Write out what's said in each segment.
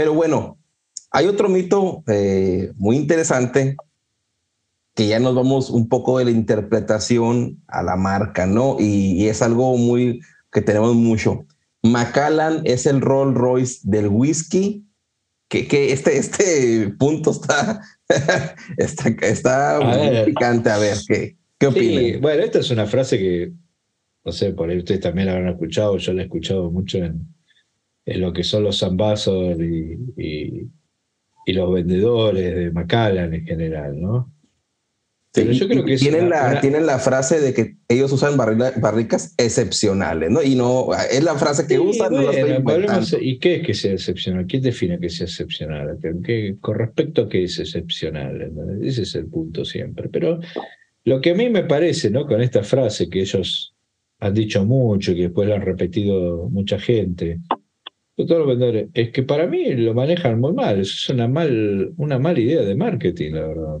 Pero bueno, hay otro mito eh, muy interesante que ya nos vamos un poco de la interpretación a la marca, ¿no? Y, es algo muy que tenemos mucho. Macallan es el Rolls Royce del whisky. Que, que este, este punto está, está, está muy picante. A ver, ¿qué, qué opinan? bueno, esta es una frase que, no sé, por ahí ustedes también la habrán escuchado, yo la he escuchado mucho en, en lo que son los ambassadors y, y, los vendedores de Macallan en general, ¿no? Pero yo creo que tienen, la, tienen la frase de que ellos usan barricas excepcionales, ¿no? Y no, es la frase que usan, no ¿Y qué es que sea excepcional? ¿Quién define que sea excepcional? con respecto a qué es excepcional, ese es el punto siempre. Pero lo que a mí me parece, ¿no? Con esta frase que ellos han dicho mucho y que después lo han repetido mucha gente, todos los vendedores, es que para mí lo manejan muy mal. Es una, mal, una mala idea de marketing, la verdad.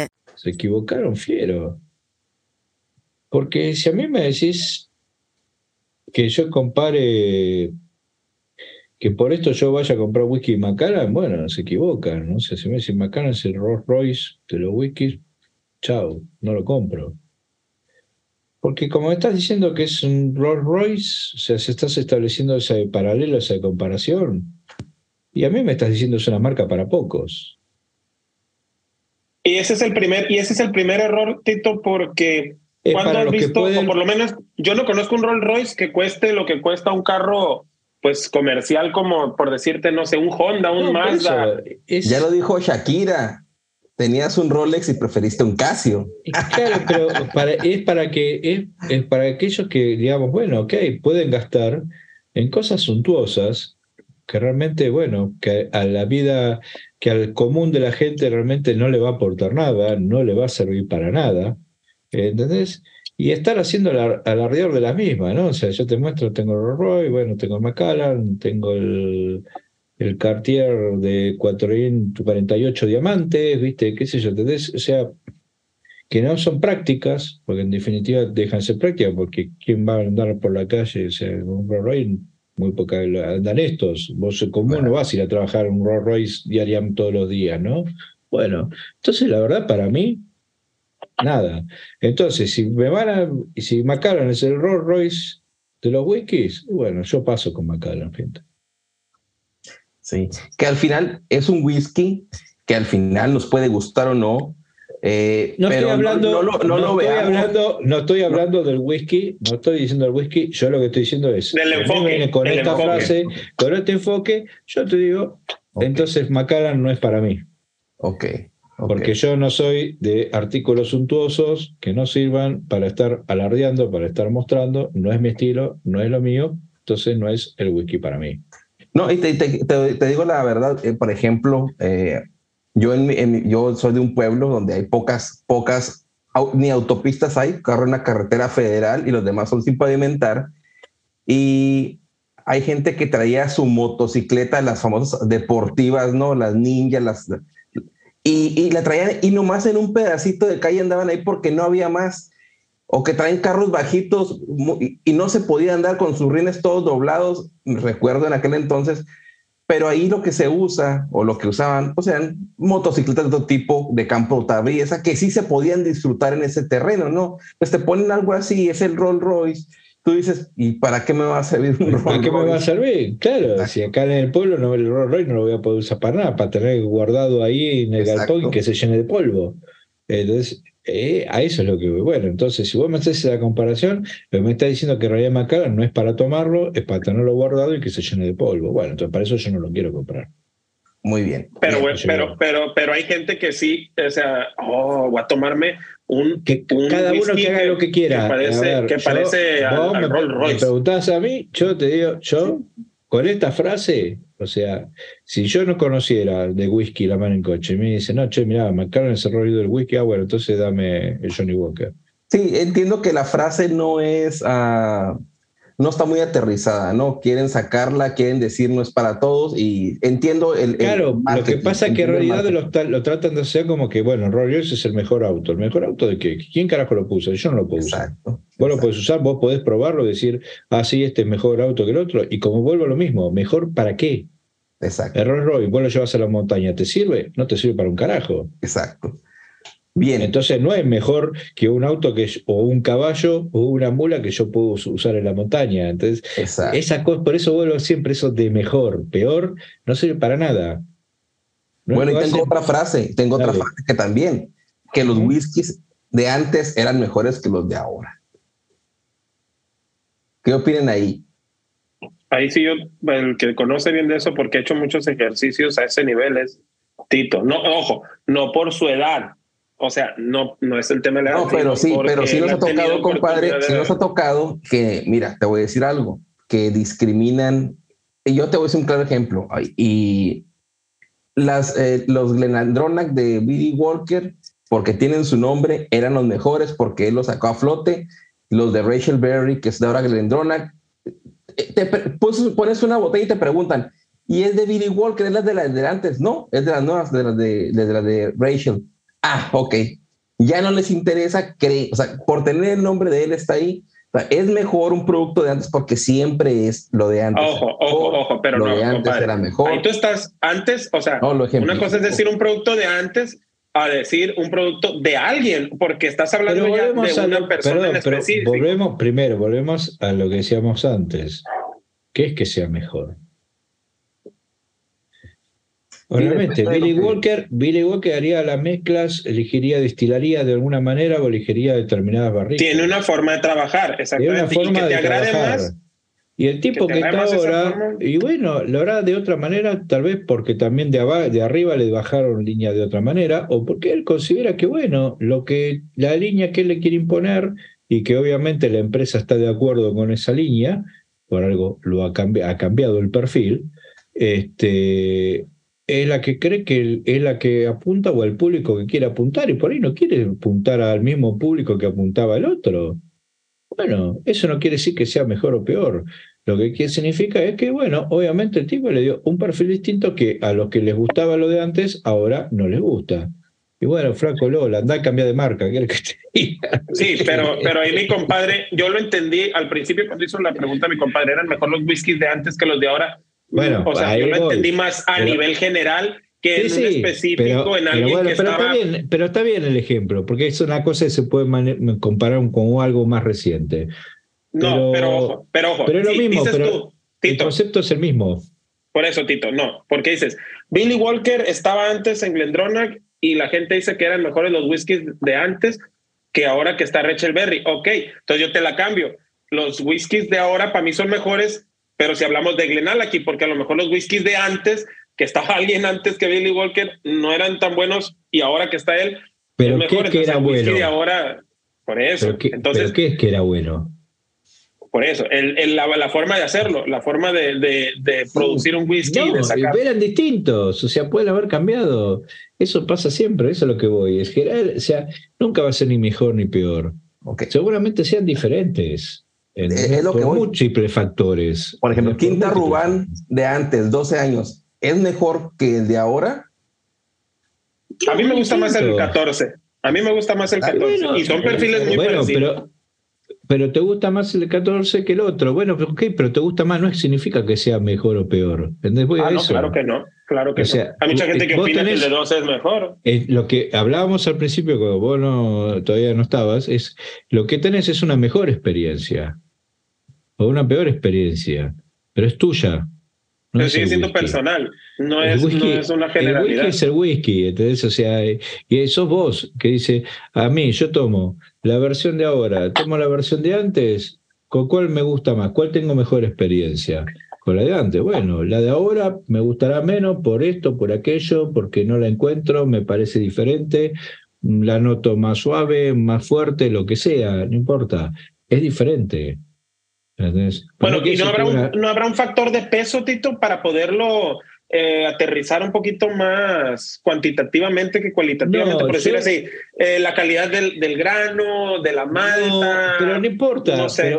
Se equivocaron fiero. Porque si a mí me decís que yo compare, que por esto yo vaya a comprar whisky Macallan, bueno, se equivocan, ¿no? sé, si me dicen Macallan es el Rolls Royce de los whiskies, chao, no lo compro. Porque como estás diciendo que es un Rolls Royce, o sea, se estás estableciendo ese paralelo, esa comparación. Y a mí me estás diciendo es una marca para pocos. Y ese es el primer, y ese es el primer error, Tito, porque cuando has visto, o por lo menos yo no conozco un Rolls Royce que cueste lo que cuesta un carro pues comercial como por decirte, no sé, un Honda, un Mazda. Ya lo dijo Shakira. Tenías un Rolex y preferiste un Casio. Claro, pero para, es para que es, es, para aquellos que digamos, bueno, ok, pueden gastar en cosas suntuosas que realmente, bueno, que a la vida que al común de la gente realmente no le va a aportar nada, no le va a servir para nada, ¿entendés? Y estar haciendo al alardear de la misma, ¿no? O sea, yo te muestro, tengo el Roy, bueno, tengo el Macallan, tengo el, el Cartier de 448 diamantes, ¿viste? ¿Qué sé yo? ¿entendés? O sea, que no son prácticas, porque en definitiva dejan de ser prácticas, porque ¿quién va a andar por la calle? O sea, un Roy muy poca andan estos. Vos común no vas a ir a trabajar un Rolls Royce diariamente todos los días, ¿no? Bueno, entonces la verdad para mí, nada. Entonces, si me van a, si Macallan es el Rolls Royce de los wikis, bueno, yo paso con Macallan, gente. Sí, que al final es un whisky que al final nos puede gustar o no, eh, no, estoy hablando, no, estoy hablando, no estoy hablando del whisky, no estoy diciendo del whisky, yo lo que estoy diciendo es, con esta frase, con este enfoque, yo te digo, entonces Macallan no es para mí. Ok. Porque yo no soy de artículos suntuosos que no sirvan para estar alardeando, para estar mostrando, no es mi estilo, no es lo mío, entonces no es el whisky para mí. No, y te, te, digo la verdad, eh, por ejemplo, eh, yo, en, yo soy de un pueblo donde hay pocas, pocas, ni autopistas hay, carro en la carretera federal y los demás son sin pavimentar. Y hay gente que traía su motocicleta, las famosas deportivas, ¿no? Las ninjas, las... Y, y la traían y nomás en un pedacito de calle andaban ahí porque no había más. O que traen carros bajitos y no se podía andar con sus rines todos doblados. Recuerdo en aquel entonces pero ahí lo que se usa o lo que usaban, o sea, motocicletas de todo tipo de campo esa que sí se podían disfrutar en ese terreno, ¿no? Pues te ponen algo así, es el Rolls Royce. Tú dices, ¿y para qué me va a servir un Rolls ¿Para qué me va a servir? Claro, si acá en el pueblo no el Rolls Royce no lo voy a poder usar para nada, para tener guardado ahí en el galpón y que se llene de polvo. Entonces, eh, a eso es lo que Bueno, entonces, si vos me haces esa comparación, me está diciendo que realidad Macallan no es para tomarlo, es para tenerlo guardado y que se llene de polvo. Bueno, entonces para eso yo no lo quiero comprar. Muy bien. Pero, pero, pero, pero hay gente que sí, o sea, oh, voy a tomarme un. Que cada uno que haga lo que quiera. Que parece, que parece me, preguntás a mí, yo te digo, yo con esta frase O sea, si yo no conociera de whisky la mano en coche me dice, no, che, mira, McLaren es el del whisky, ah, bueno, entonces dame el Johnny Walker. Sí, entiendo que la frase no es, uh, no está muy aterrizada, ¿no? Quieren sacarla, quieren decir no es para todos y entiendo el... Claro, lo que pasa es que en realidad lo, tratan de hacer como que, bueno, Rolls Royce es el mejor auto. ¿El mejor auto de qué? ¿Quién carajo lo puso? Yo no lo puedo usar. Vos lo podés usar, vos podés probarlo, decir, ah, sí, este es mejor auto que el otro. Y como vuelvo a lo mismo, ¿mejor para qué? Exacto. El Rolls Royce, vos lo llevas a la montaña, ¿te sirve? No te sirve para un carajo. Exacto. Bien. Entonces no es mejor que un auto que o un caballo o una mula que yo puedo usar en la montaña. Entonces, esa cosa, por eso vuelvo siempre eso de mejor, peor, no sirve para nada. bueno, y tengo otra frase, tengo otra frase que también, que los whiskies de antes eran mejores que los de ahora. ¿Qué opinan ahí? Ahí sí yo, el que conoce bien de eso, porque he hecho muchos ejercicios a ese nivel es Tito. No, ojo, no por su edad, o sea, no, no es el tema de la No, pero sí, pero sí nos ha tocado, compadre, sí nos ha tocado que, mira, te voy a decir algo, que discriminan, y yo te voy a decir un claro ejemplo, y las, eh, los Glenandronac de Billy Walker, porque tienen su nombre, eran los mejores porque él los sacó a flote, los de Rachel Berry, que es de ahora Glendronach, eh, te pones una botella y te preguntan, ¿y es de Billy Walker? ¿Es la de las de antes? No, es de las nuevas, de las de, de, de, de Rachel ah, ok, ya no les interesa, o sea, por tener el nombre de él está ahí. es mejor un producto de antes porque siempre es lo de antes. Ojo, ojo, ojo, pero lo no. de antes era mejor. Ahí tú estás antes, o sea, una cosa es decir un producto de antes a decir un producto de alguien, porque estás hablando ya de una persona en específico. volvemos, primero, volvemos a lo que decíamos antes. ¿Qué es que sea mejor? Obviamente, Billy Walker, Billy Walker haría las mezclas, elegiría, destilaría de alguna manera o elegiría determinadas barricas. Tiene una forma de trabajar, exactamente. Tiene una forma y que te agrade más. Y el tipo que, está ahora, y bueno, lo hará de otra manera, tal vez porque también de, de arriba le bajaron línea de otra manera, o porque él considera que, bueno, lo que la línea que él le quiere imponer y que obviamente la empresa está de acuerdo con esa línea, por algo lo ha, ha cambiado el perfil, este, es la que cree que es la que apunta o el público que quiere apuntar y por ahí no quiere apuntar al mismo público que apuntaba el otro. Bueno, eso no quiere decir que sea mejor o peor. Lo que significa es que, bueno, obviamente el tipo le dio un perfil distinto que a los que les gustaba lo de antes, ahora no les gusta. Y bueno, Franco Lola, anda a cambiar de marca, ¿qué que te? Sí, pero, pero ahí mi compadre, yo lo entendí al principio cuando hizo la pregunta, mi compadre, eran mejor los whiskies de antes que los de ahora. Bueno, o sea, yo lo entendí más a nivel general que en un específico en alguien que pero estaba... Está bien, pero está bien el ejemplo, porque es una cosa que se puede comparar con algo más reciente. No, pero ojo, pero ojo. Pero es lo mismo, pero el concepto es el mismo. Por eso, Tito, no, porque dices, Billy Walker estaba antes en Glendronach y la gente dice que eran mejores los whiskies de antes que ahora que está Rachel Berry. Ok, entonces yo te la cambio. Los whiskies de ahora para mí son mejores pero si hablamos de Glenallachie, porque a lo mejor los whiskies de antes, que estaba alguien antes que Billy Walker, no eran tan buenos y ahora que está él, pero es mejor. ¿qué que era bueno? De ahora, por eso. qué, Entonces, ¿qué es que era bueno? Por eso, el, la, forma de hacerlo, la forma de, de, producir un whisky. No, de sacar. eran distintos, o sea, pueden haber cambiado. Eso pasa siempre, eso es lo que voy. Es que, o sea, nunca va a ser ni mejor ni peor. Seguramente sean diferentes es lo que múltiples factores. Por ejemplo, Quinta Rubán de antes, 12 años, ¿es mejor que el de ahora? A mí me gusta más el 14. A mí me gusta más el 14. y son perfiles muy bueno, Pero, pero te gusta más el 14 que el otro. Bueno, ok, pero te gusta más, no significa que sea mejor o peor. ¿Entendés? ah, no, claro que no. Claro que sea, Hay mucha gente que opina que el de 12 es mejor. lo que hablábamos al principio, cuando vos no, todavía no estabas, es lo que tenés es una mejor experiencia o una peor experiencia, pero es tuya. No pero sigue siendo personal, no es, una generalidad. El whisky es el whisky, ¿entendés? O sea, y sos vos que dice, a mí yo tomo la versión de ahora, tomo la versión de antes, ¿con cuál me gusta más? ¿Cuál tengo mejor experiencia? Con la de antes. Bueno, la de ahora me gustará menos por esto, por aquello, porque no la encuentro, me parece diferente, la noto más suave, más fuerte, lo que sea, no importa. Es diferente. Bueno, ¿y no habrá, un, no habrá un factor de peso, Tito, para poderlo eh, aterrizar un poquito más cuantitativamente que cualitativamente, por decir así, eh, la calidad del, del, grano, de la malta. pero no importa. No sé,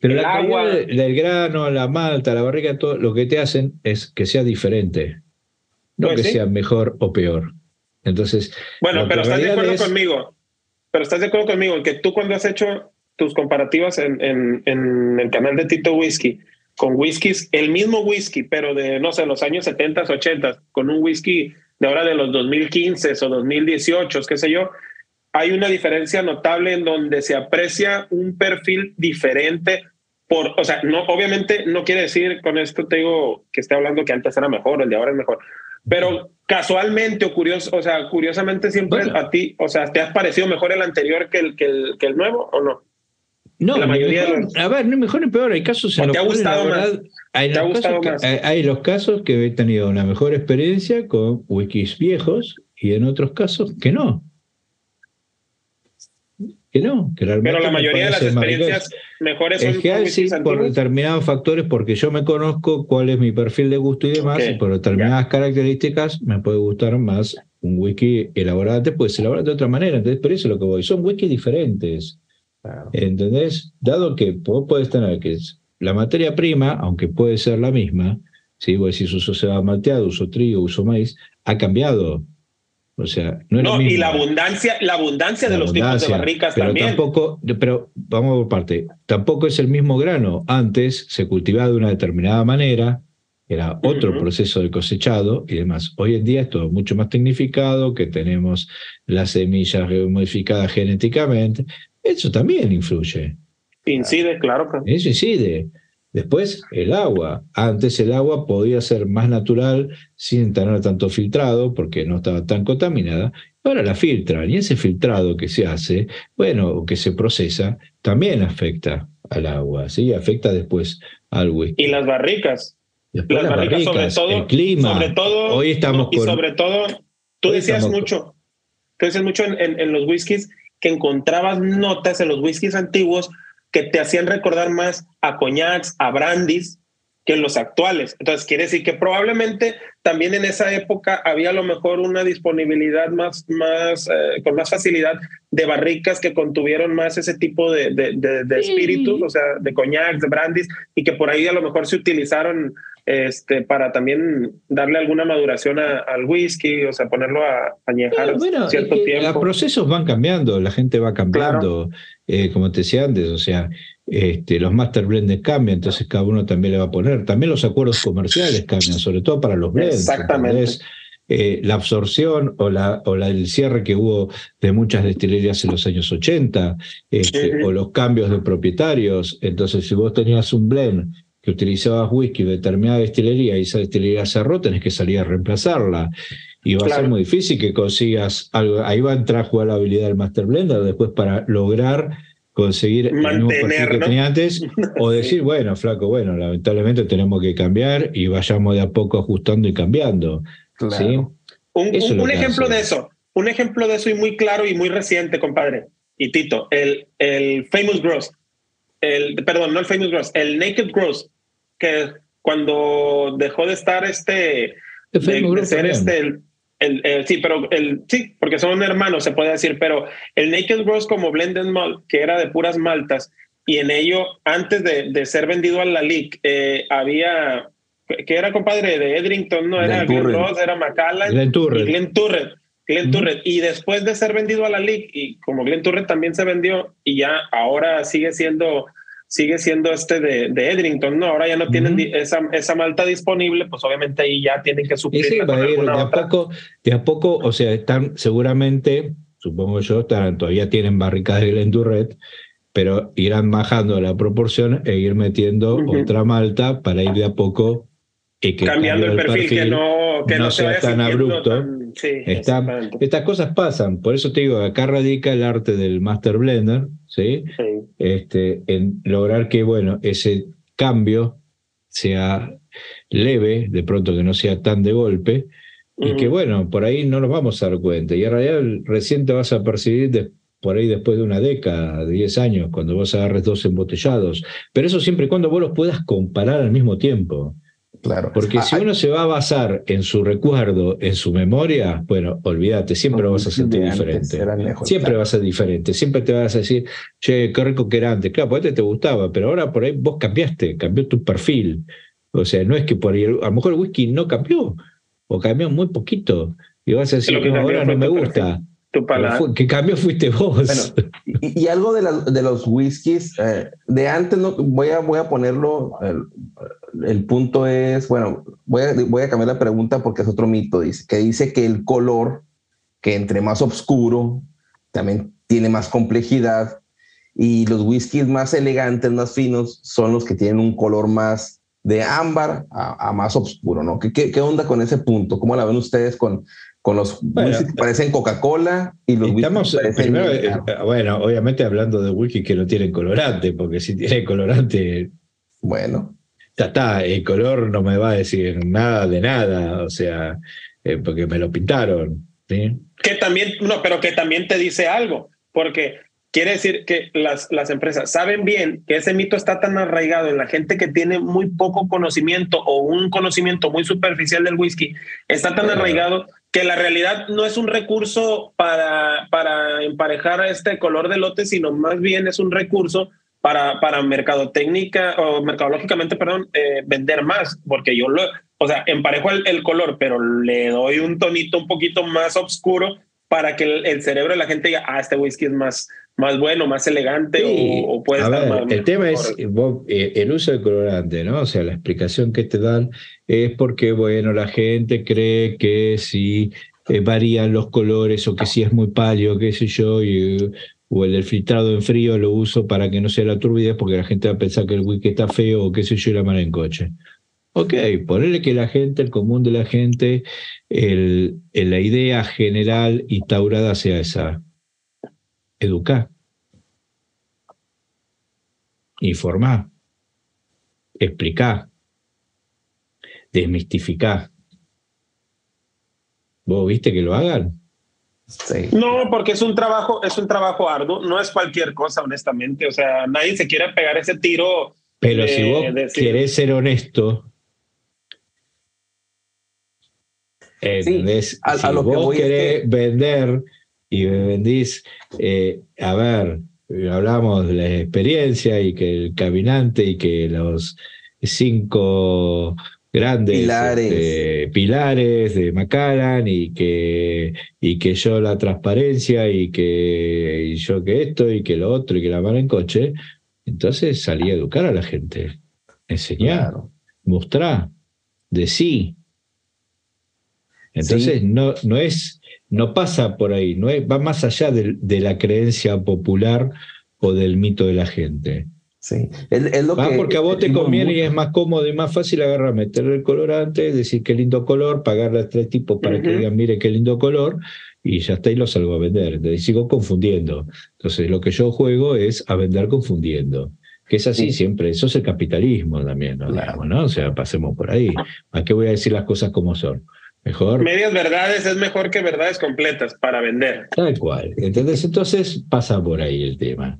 pero, la agua. calidad del grano, la malta, la barriga, todo lo que te hacen es que sea diferente, no pues que sea mejor o peor. Entonces. Bueno, pero estás de acuerdo conmigo. Pero estás de acuerdo conmigo en que tú cuando has hecho tus comparativas en, en, en el canal de Tito Whisky con whiskies, el mismo whisky, pero de, no sé, los años 70, 80, con un whisky de ahora de los 2015 o 2018, qué sé yo, hay una diferencia notable en donde se aprecia un perfil diferente por, o sea, no, obviamente no quiere decir con esto te digo que esté hablando que antes era mejor, el de ahora es mejor, pero casualmente o curioso, o sea, curiosamente siempre a ti, o sea, ¿te has parecido mejor el anterior que el, que el, que el nuevo o no? No, la mayoría a ver, no mejor ni peor, hay casos en los ¿Te ha gustado más? Hay, ¿Te ha gustado más? hay, los casos que he tenido una mejor experiencia con wikis viejos y en otros casos que no. Que no, que realmente Pero la mayoría de las experiencias mejores son es que sí, por determinados factores, porque yo me conozco cuál es mi perfil de gusto y demás, y por determinadas características me puede gustar más un wiki elaborado antes, puede ser elaborado de otra manera. Entonces, por eso es lo que voy. Son wikis diferentes. ¿Entendés? Dado que vos podés tener que la materia prima, aunque puede ser la misma, si vos decís uso cebada malteado, uso trigo, uso maíz, ha cambiado. O sea, no, no y la abundancia, la abundancia de los tipos de barricas pero también. Tampoco, pero vamos por parte, tampoco es el mismo grano. Antes se cultivaba de una determinada manera, era otro proceso de cosechado y demás. Hoy en día es todo mucho más tecnificado, que tenemos las semillas modificadas genéticamente, eso también influye. Incide, claro. Eso incide. Después, el agua. Antes el agua podía ser más natural sin tener tanto filtrado porque no estaba tan contaminada. Ahora la filtran y ese filtrado que se hace, bueno, o que se procesa, también afecta al agua, ¿sí? Afecta después al whisky. Y las barricas. las, barricas, sobre todo, el clima. Sobre todo, hoy estamos y sobre todo, tú decías mucho, tú decías mucho en, en los whiskies que encontrabas notas en los whiskies antiguos que te hacían recordar más a coñacs, a brandis, que en los actuales. Entonces, quiere decir que probablemente también en esa época había a lo mejor una disponibilidad más, más eh, con más facilidad de barricas que contuvieron más ese tipo de, de, espíritus, o sea, de coñacs, de brandis, y que por ahí a lo mejor se utilizaron este, para también darle alguna maduración al whisky, o sea, ponerlo a añejar cierto tiempo. Los procesos van cambiando, la gente va cambiando, eh, como te decía antes, o sea, este, los master blends cambian, entonces cada uno también le va a poner. También los acuerdos comerciales cambian, sobre todo para los blends. Exactamente. Eh, la absorción o, la, o la, el cierre que hubo de muchas destilerías en los años 80, este, o los cambios de propietarios. Entonces, si vos tenías un blend que utilizabas whisky de determinada destilería y esa destilería cerró, tenés que salir a reemplazarla. Y va a ser muy difícil que consigas algo. Ahí va a entrar a jugar la habilidad del Master Blender después para lograr conseguir el mismo que tenía antes o decir, bueno, flaco, bueno, lamentablemente tenemos que cambiar y vayamos de a poco ajustando y cambiando. ¿sí? Un, un ejemplo de eso, un ejemplo de eso y muy claro y muy reciente, compadre. Y Tito, el, el Famous Gross el, perdón, no el Famous Gross, el Naked Gross, que cuando dejó de estar este, el de, ser este, el, sí, pero el, sí, porque son hermanos, se puede decir, pero el Naked Gross como blended malt, que era de puras maltas, y en ello, antes de, de ser vendido a la LIC, eh, había, que era compadre de Edrington, no era Glenn Ross, era Macallan Glenn y Glenn Turret. Glenn Turret. Y después de ser vendido a la League, y como Glenn Turret también se vendió, y ya ahora sigue siendo, sigue siendo este de, de Edrington, ¿no? Ahora ya no tienen esa, esa malta disponible, pues obviamente ahí ya tienen que suplir. Sí, de, a poco, de a poco, o sea, están seguramente, supongo yo, están, todavía tienen barricas de Glenn Turret, pero irán bajando la proporción e ir metiendo otra malta para ir de a poco y que cambiando el perfil, que no, que no, sea tan abrupto. Estas cosas pasan, por eso te digo, acá radica el arte del Master Blender, ¿sí? Este, en lograr que, bueno, ese cambio sea leve, de pronto que no sea tan de golpe, y que, bueno, por ahí no nos vamos a dar cuenta. Y en realidad recién te vas a percibir por ahí después de una década, de 10 años, cuando vos agarres dos embotellados. Pero eso siempre y cuando vos los puedas comparar al mismo tiempo. Claro. Porque ah, si uno se va a basar en su recuerdo, en su memoria, bueno, olvídate, siempre lo vas a sentir diferente. siempre va a ser diferente. Siempre te vas a decir, che, qué rico que era antes. Claro, porque te gustaba, pero ahora por ahí vos cambiaste, cambió tu perfil. O sea, no es que por ahí, a lo mejor el whisky no cambió, o cambió muy poquito. Y vas a decir, que ahora no me gusta. Tu que cambio fuiste vos. y, algo de, de, los whiskies, eh, de antes, no, voy, a, voy a ponerlo, el, punto es, bueno, voy a, voy a cambiar la pregunta porque es otro mito, dice, que dice que el color, que entre más oscuro, también tiene más complejidad, y los whiskies más elegantes, más finos, son los que tienen un color más de ámbar a, más oscuro, ¿no? ¿Qué, ¿Qué, onda con ese punto? ¿Cómo la ven ustedes con, con los bueno, que parecen Coca-Cola y los estamos, primero, eh, bueno, obviamente hablando de whisky que no tienen colorante, porque si tiene colorante, bueno, ya está, el color no me va a decir nada de nada, o sea, eh, porque me lo pintaron. ¿sí? Que también, no, pero que también te dice algo, porque quiere decir que las, las empresas saben bien que ese mito está tan arraigado en la gente que tiene muy poco conocimiento o un conocimiento muy superficial del whisky, está tan arraigado que la realidad no es un recurso para, para emparejar este color de lote, sino más bien es un recurso para, para mercadotecnia o mercadológicamente, perdón, eh, vender más, porque yo lo, o sea, emparejo el, color, pero le doy un tonito un poquito más oscuro para que el, cerebro de la gente diga, ah, este whisky es más, más bueno, más elegante o, puede estar más, El tema es eh, el uso del colorante, ¿no? O sea, la explicación que te dan es porque, bueno, la gente cree que si eh, varían los colores o que si es muy pálido, qué sé yo, y, o el del filtrado en frío lo uso para que no sea la turbidez porque la gente va a pensar que el whisky está feo o qué sé yo, la mano en coche. Ok, ponerle que la gente, el común de la gente, el, la idea general instaurada sea esa. Educar. Informar. Explicar. Desmistificar. ¿Vos viste que lo hagan? Sí. No, porque es un trabajo, es un trabajo arduo, no es cualquier cosa, honestamente. O sea, nadie se quiere pegar ese tiro. Pero si vos querés ser honesto, si vos querés vender y me vendís, eh, a ver, hablamos de la experiencia y que el caminante y que los cinco grandes pilares, este, pilares de Macallan y que, y que yo la transparencia y que yo que esto y que lo otro y que la mano en coche, entonces salí a educar a la gente, enseñar, mostrar, decir, entonces no, no es, no pasa por ahí, no va más allá de, la creencia popular o del mito de la gente. Sí, es, lo va porque a vos te conviene y es más cómodo y más fácil agarrar, meter el colorante, decir qué lindo color, pagarle a tres tipos para que digan, mire qué lindo color, y ya está y lo salgo a vender. Entonces sigo confundiendo. Entonces lo que yo juego es a vender confundiendo. Que es así siempre, eso es el capitalismo también, ¿no? O sea, pasemos por ahí. ¿A qué voy a decir las cosas como son? Mejor. Medias verdades es mejor que verdades completas para vender. Tal cual. ¿Entendés? Entonces pasa por ahí el tema.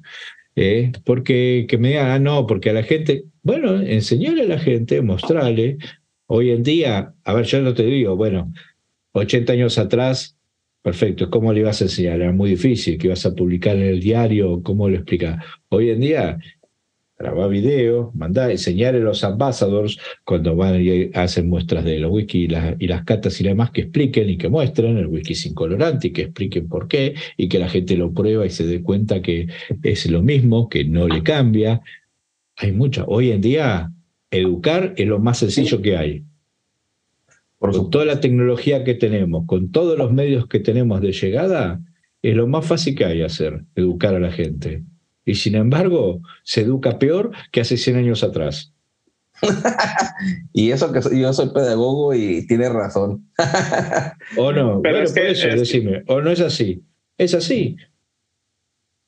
¿eh? Porque que me digan, ah, no, porque a la gente, bueno, enseñarle a la gente, mostrarle. Hoy en día, a ver, yo no te digo, bueno, 80 años atrás, perfecto, ¿cómo le ibas a enseñar? Era muy difícil, que ibas a publicar en el diario, ¿cómo lo explica? Hoy en día grabar video, mandar, enseñar a los ambassadors cuando van y hacen muestras de los whisky y las, y las catas y demás que expliquen y que muestren el whisky sin colorante y que expliquen por qué y que la gente lo prueba y se dé cuenta que es lo mismo, que no le cambia. Hay mucho. Hoy en día, educar es lo más sencillo que hay. Por toda la tecnología que tenemos, con todos los medios que tenemos de llegada, es lo más fácil que hay hacer, educar a la gente y sin embargo se educa peor que hace 100 años atrás. y eso que yo soy pedagogo y tiene razón. o no, pero es que, eso, decime, o no es así. Es así.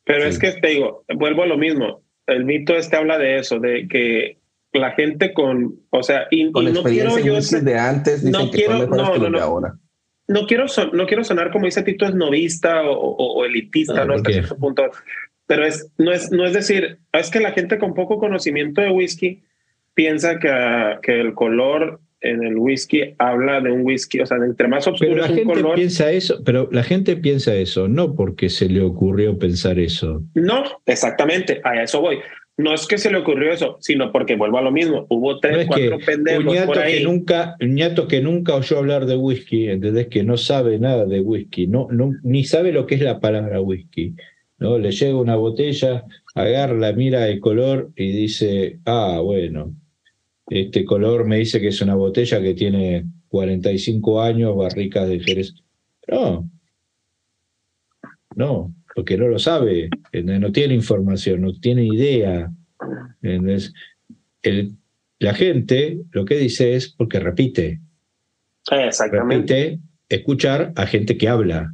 Pero es que te digo, vuelvo a lo mismo. El mito este habla de eso, de que la gente con, o sea, y, con no quiero yo de antes dicen no que quiero, no, no, no. ahora. no quiero, no quiero sonar como dice Tito, es novista o, elitista, ¿no? Hasta cierto punto. Pero es, no, es, no es decir, es que la gente con poco conocimiento de whisky piensa que, que el color en el whisky habla de un whisky, o sea, entre más oscuro pero la gente piensa eso, pero la gente piensa eso, no porque se le ocurrió pensar eso. No, exactamente, a eso voy. No es que se le ocurrió eso, sino porque vuelvo a lo mismo. Hubo tres, cuatro pendejos por ahí. Que nunca, un ñato que nunca oyó hablar de whisky, ¿entendés? Que no sabe nada de whisky, no, no, ni sabe lo que es la palabra whisky. ¿No? Le llega una botella, agarra, mira el color y dice, ah, bueno, este color me dice que es una botella que tiene 45 años, barricas de Jerez. No, no, porque no lo sabe, no tiene información, no tiene idea. El, la gente lo que dice es porque repite. Exactamente. Repite escuchar a gente que habla.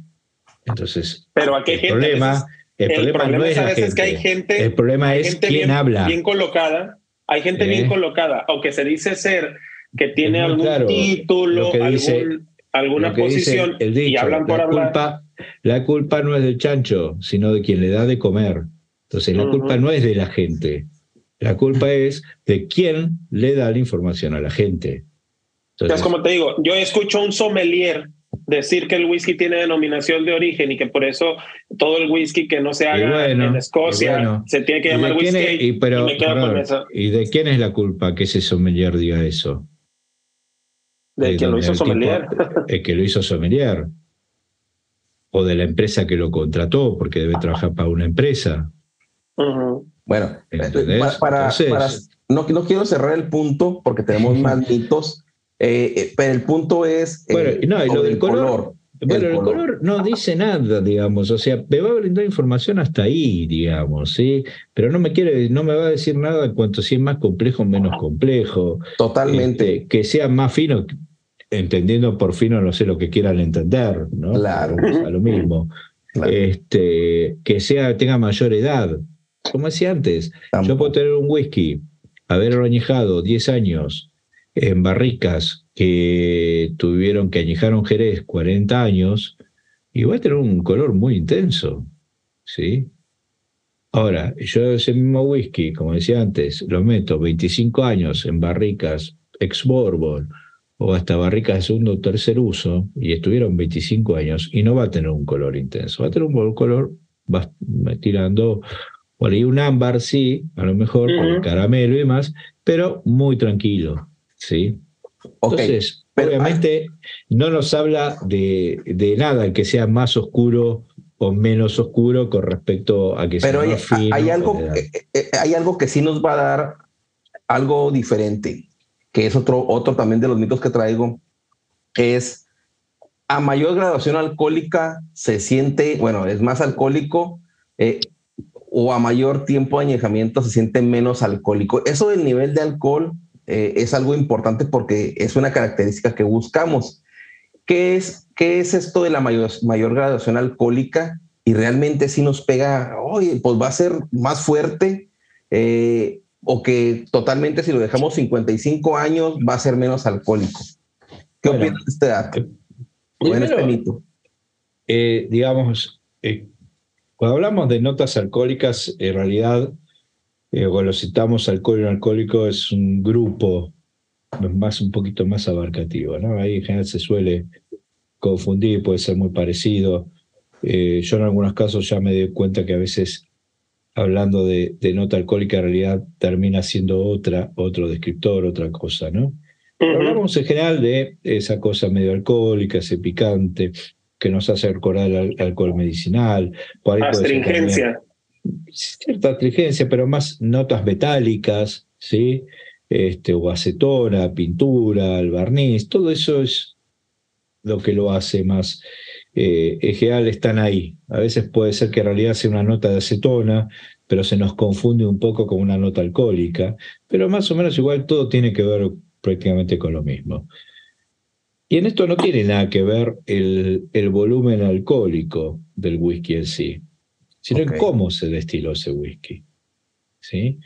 Entonces, Pero ¿a qué el problema, el, problema, no es, la gente. que hay gente, el problema es quién habla. Bien colocada hay gente bien colocada, aunque se dice ser que tiene algún título, alguna posición y hablan por hablar. Culpa, la culpa no es del chancho, sino de quien le da de comer. Entonces, la culpa no es de la gente. La culpa es de quién le da la información a la gente. Entonces, como te digo, yo escucho un sommelier decir que el whisky tiene denominación de origen y que por eso todo el whisky que no se haga en Escocia se tiene que llamar whisky. y, pero, y, de quién es la culpa que ese sommelier diga eso? De, quien lo hizo sommelier. el que lo hizo sommelier. O de la empresa que lo contrató, porque debe trabajar para una empresa. Bueno, para, no, no quiero cerrar el punto porque tenemos más mitos eh, eh, pero el punto es. Eh, bueno, no, y lo del color. bueno, el, color. no dice nada, digamos, o sea, me va a brindar información hasta ahí, digamos, ¿sí? Pero no me quiere, no me va a decir nada en cuanto si es más complejo o menos complejo. Totalmente. Este, que sea más fino, entendiendo por fino, no sé lo que quieran entender, ¿no? Claro. O lo mismo. Este, que sea, tenga mayor edad. Como decía antes, yo puedo tener un whisky, haber añejado 10 años, en barricas que tuvieron, que añejaron Jerez 40 años, y va a tener un color muy intenso. ¿sí? Ahora, yo ese mismo whisky, como decía antes, lo meto 25 años en barricas ex Bourbon o hasta barricas de segundo o tercer uso, y estuvieron 25 años, y no va a tener un color intenso, va a tener un color, va tirando por ahí un ámbar, sí, a lo mejor, con caramelo y demás, pero muy tranquilo. ¿Sí? Entonces, obviamente no nos habla de, de nada que sea más oscuro o menos oscuro con respecto a que pero sea hay, fino. Hay algo, eh, eh, hay algo que sí nos va a dar algo diferente, que es otro, otro también de los mitos que traigo, es a mayor graduación alcohólica se siente, bueno, es más alcohólico, eh, o a mayor tiempo de añejamiento se siente menos alcohólico. Eso del nivel de alcohol eh, es algo importante porque es una característica que buscamos. ¿Qué es, qué es esto de la mayor, mayor graduación alcohólica? Y realmente si nos pega, oye, pues va a ser más fuerte, eh, o que totalmente si lo dejamos 55 años va a ser menos alcohólico. ¿Qué opinas de este dato? Eh, este mito? digamos, cuando hablamos de notas alcohólicas, en realidad eh, cuando citamos alcohol y no alcohólico es un grupo más un poquito más abarcativo, ¿no? Ahí en general se suele confundir, puede ser muy parecido. Eh, yo en algunos casos ya me doy cuenta que a veces hablando de, nota alcohólica en realidad termina siendo otra, otro descriptor, otra cosa, ¿no? hablamos en general de esa cosa medio alcohólica, ese picante que nos hace recordar el alcohol medicinal. Astringencia cierta astringencia, pero más notas metálicas, ¿sí? Este, o acetona, pintura, el barniz, todo eso es lo que lo hace más. Eh, general están ahí. A veces puede ser que en realidad sea una nota de acetona, pero se nos confunde un poco con una nota alcohólica. Pero más o menos igual todo tiene que ver prácticamente con lo mismo. Y en esto no tiene nada que ver el, el volumen alcohólico del whisky en sí sino en cómo se destiló ese whisky. ¿Sí?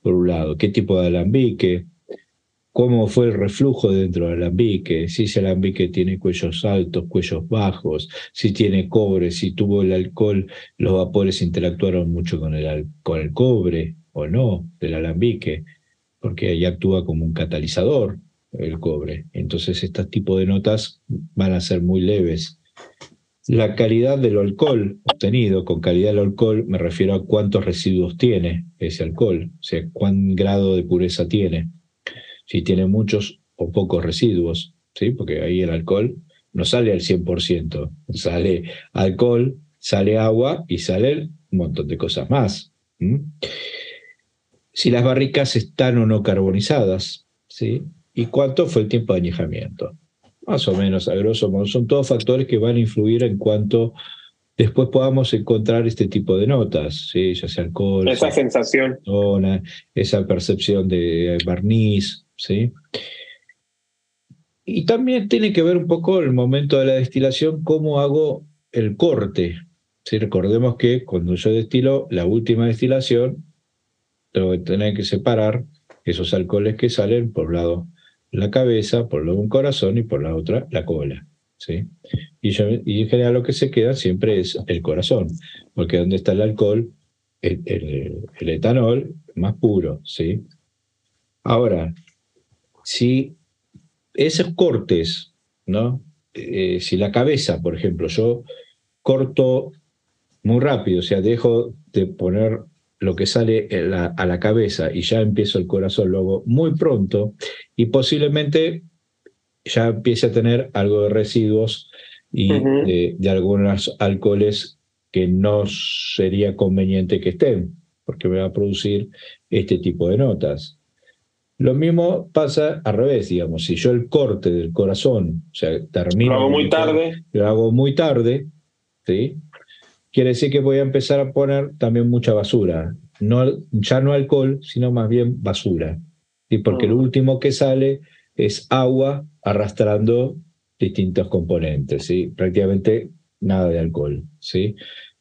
Por un lado, qué tipo de alambique, cómo fue el reflujo dentro del alambique, si ese alambique tiene cuellos altos, cuellos bajos, si tiene cobre, si tuvo el alcohol, los vapores interactuaron mucho con el, con el cobre o no del alambique, porque ahí actúa como un catalizador el cobre. Entonces, este tipo de notas van a ser muy leves. La calidad del alcohol obtenido, con calidad del alcohol me refiero a cuántos residuos tiene ese alcohol, o sea, cuán grado de pureza tiene si tiene muchos o pocos residuos, ¿sí? porque ahí el alcohol no sale al 100%, sale alcohol, sale agua y sale un montón de cosas más. Si las barricas están o no carbonizadas, ¿sí? ¿Y cuánto fue el tiempo de añejamiento? Más o menos, a grosso modo, son todos factores que van a influir en cuanto después podamos encontrar este tipo de notas, ¿sí? ya sea alcohol, esa sensación, esa percepción de barniz, ¿sí? Y también tiene que ver un poco el momento de la destilación, cómo hago el corte. ¿sí? Recordemos que cuando yo destilo la última destilación, tengo que tener que separar esos alcoholes que salen por un lado la cabeza, por un corazón y por la otra la cola. ¿sí? Y, y en general lo que se queda siempre es el corazón, porque donde está el alcohol, el, el etanol más puro. ¿sí? Ahora, si esos cortes, ¿no? Eh, si la cabeza, por ejemplo, yo corto muy rápido, o sea, dejo de poner lo que sale a la cabeza y ya empiezo el corazón, lo hago muy pronto y posiblemente ya empiece a tener algo de residuos y de, de, algunos alcoholes que no sería conveniente que estén, porque me va a producir este tipo de notas. Lo mismo pasa al revés, digamos, si yo el corte del corazón, o sea, termino... Lo hago muy tarde. Lo hago muy tarde, ¿sí? Quiere decir que voy a empezar a poner también mucha basura. No, ya no alcohol, sino más bien basura. ¿sí? Porque lo mm. último que sale es agua arrastrando distintos componentes, ¿sí? Prácticamente nada de alcohol, ¿sí?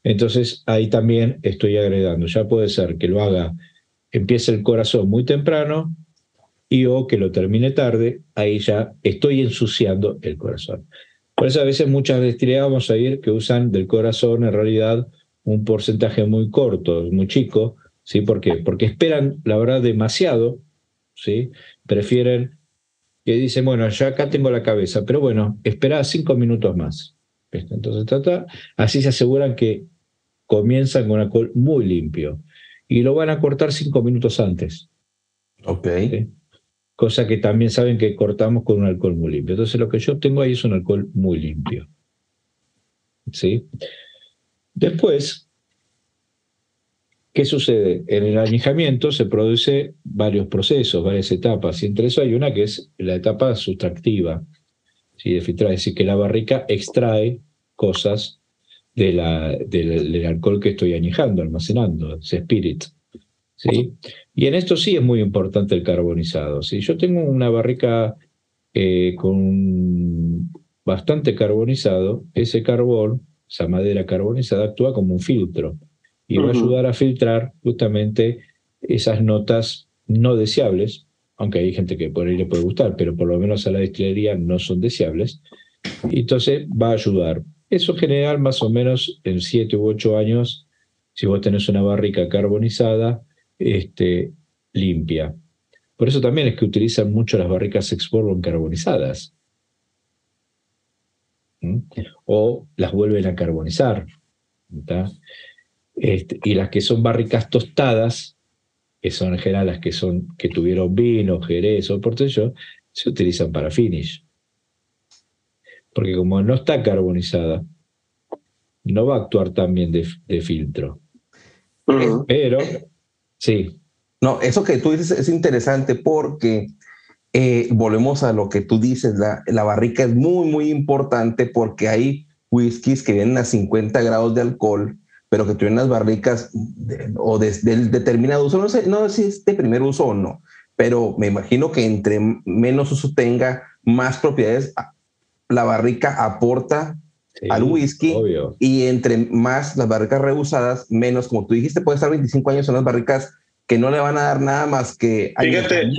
Entonces ahí también estoy agregando. Ya puede ser que lo haga, empiece el corazón muy temprano, y o que lo termine tarde, ahí ya estoy ensuciando el corazón. Por eso a veces muchas destilerías vamos a ir que usan del corazón en realidad un porcentaje muy corto, muy chico, ¿sí? ¿Por qué? Porque esperan, la verdad, demasiado, ¿sí? Prefieren que dicen, bueno, ya acá tengo la cabeza, pero bueno, espera cinco minutos más. Entonces, así se aseguran que comienzan con un alcohol muy limpio y lo van a cortar cinco minutos antes. Ok cosa que también saben que cortamos con un alcohol muy limpio. Entonces lo que yo tengo ahí es un alcohol muy limpio. ¿Sí? Después, ¿qué sucede? En el añejamiento se produce varios procesos, varias etapas, y entre eso hay una que es la etapa sustractiva, ¿sí? de filtrar, es decir, que la barrica extrae cosas del, alcohol que estoy añejando, almacenando, ese spirit. ¿Sí? Y en esto sí es muy importante el carbonizado. Si yo tengo una barrica eh, con bastante carbonizado, ese carbón, esa madera carbonizada, actúa como un filtro y va a ayudar a filtrar justamente esas notas no deseables, aunque hay gente que por ahí le puede gustar, pero por lo menos a la destilería no son deseables. Y entonces va a ayudar. Eso en general, más o menos en 7 u 8 años, si vos tenés una barrica carbonizada, este, limpia. Por eso también es que utilizan mucho las barricas Export carbonizadas. ¿Mm? O las vuelven a carbonizar. Este, y las que son barricas tostadas, que son en general las que, son, que tuvieron vino, jerez o portello, se utilizan para finish. Porque como no está carbonizada, no va a actuar tan bien de, filtro. Pero Sí. No, eso que tú dices es interesante porque eh, volvemos a lo que tú dices, la, la, barrica es muy, muy importante porque hay whiskies que vienen a 50 grados de alcohol, pero que tienen las barricas o de, del determinado uso, no sé, no sé si es de primer uso o no, pero me imagino que entre menos uso tenga, más propiedades la barrica aporta al whisky y entre más las barricas rehusadas, menos, como tú dijiste, puede estar 25 años en las barricas que no le van a dar nada más que Fíjate,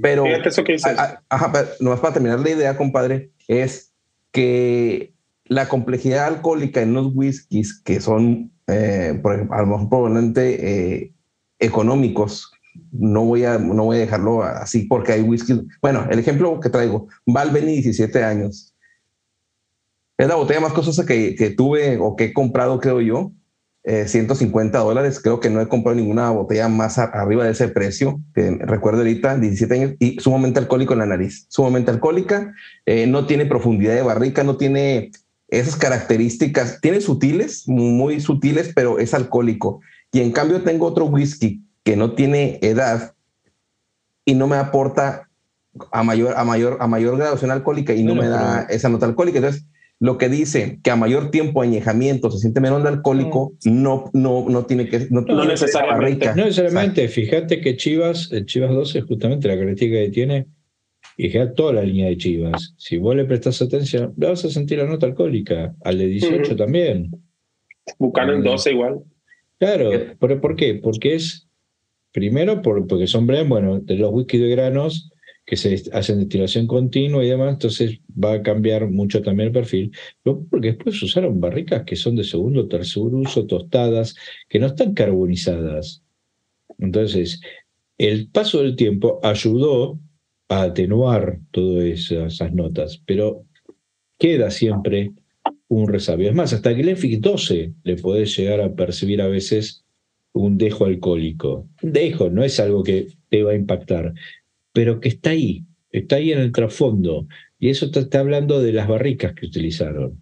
Pero, eso que dices. ajá, nomás para terminar la idea, compadre, es que la complejidad alcohólica en los whiskies que son, eh, por ejemplo, a lo mejor probablemente eh, económicos, no voy, a, no voy a dejarlo así porque hay whiskies. Bueno, el ejemplo que traigo, Valveni, 17 años. Es la botella más costosa que, que tuve o que he comprado, creo yo. 150 eh, dólares. Creo que no he comprado ninguna botella más arriba de ese precio. Que recuerdo ahorita, 17 años y sumamente alcohólico en la nariz. Sumamente alcohólica. no tiene profundidad de barrica, no tiene esas características, tiene sutiles, muy sutiles, pero es alcohólico. Y en cambio tengo otro whisky que no tiene edad y no me aporta a mayor, a mayor, a mayor graduación alcohólica y no me da esa nota alcohólica. Entonces, lo que dice que a mayor tiempo de añejamiento se siente menos alcohólico, mm. no, no, no tiene que no, no necesariamente. No necesariamente. Fíjate que Chivas, el Chivas 12, justamente la característica que tiene y ya toda la línea de Chivas. Si vos le prestas atención, le vas a sentir la nota alcohólica. Al de 18 también. Buchanan 12 eh, igual. Claro, ¿por, ¿por qué? Porque es, primero, por, porque son brand, bueno, de los whisky de granos que se hacen destilación continua y demás, entonces va a cambiar mucho también el perfil. Porque después usaron barricas que son de segundo o tercer uso, tostadas, que no están carbonizadas. Entonces, el paso del tiempo ayudó a atenuar todas esas, notas, pero queda siempre un resabio. Es más, hasta el Glenfiddich 12 le podés llegar a percibir a veces un dejo alcohólico. Dejo no es algo que te va a impactar, pero que está ahí, está ahí en el trasfondo. Y eso te está hablando de las barricas que utilizaron.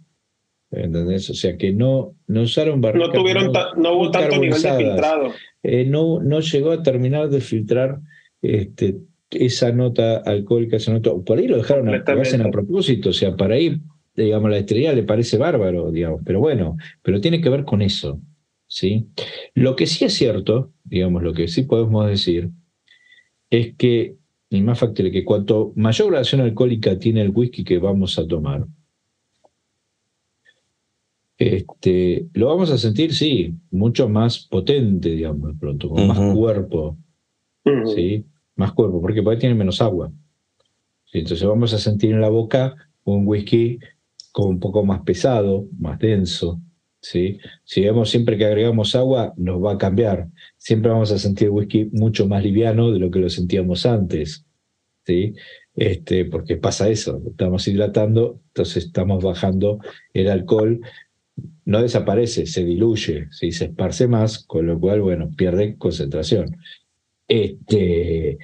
¿Entendés? O sea que no, no usaron barricas. No, tuvieron no, hubo tanto nivel de filtrado. Eh, no, no llegó a terminar de filtrar este, esa nota alcohólica, esa nota, por ahí lo dejaron, a, lo hacen a propósito, o sea, para ahí, digamos, la estrella le parece bárbaro, digamos, pero bueno, pero tiene que ver con eso, ¿sí? Lo que sí es cierto, digamos, lo que sí podemos decir, es que, y más factible, que cuanto mayor graduación alcohólica tiene el whisky que vamos a tomar, este, lo vamos a sentir, sí, mucho más potente, digamos, de pronto, con más cuerpo, ¿sí? más cuerpo, porque por ahí tiene menos agua. Entonces vamos a sentir en la boca un whisky como un poco más pesado, más denso. ¿Sí? Si vemos siempre que agregamos agua, nos va a cambiar. Siempre vamos a sentir whisky mucho más liviano de lo que lo sentíamos antes. ¿sí? Este, porque pasa eso, estamos hidratando, entonces estamos bajando el alcohol, no desaparece, se diluye, se esparce más, con lo cual, bueno, pierde concentración. Este,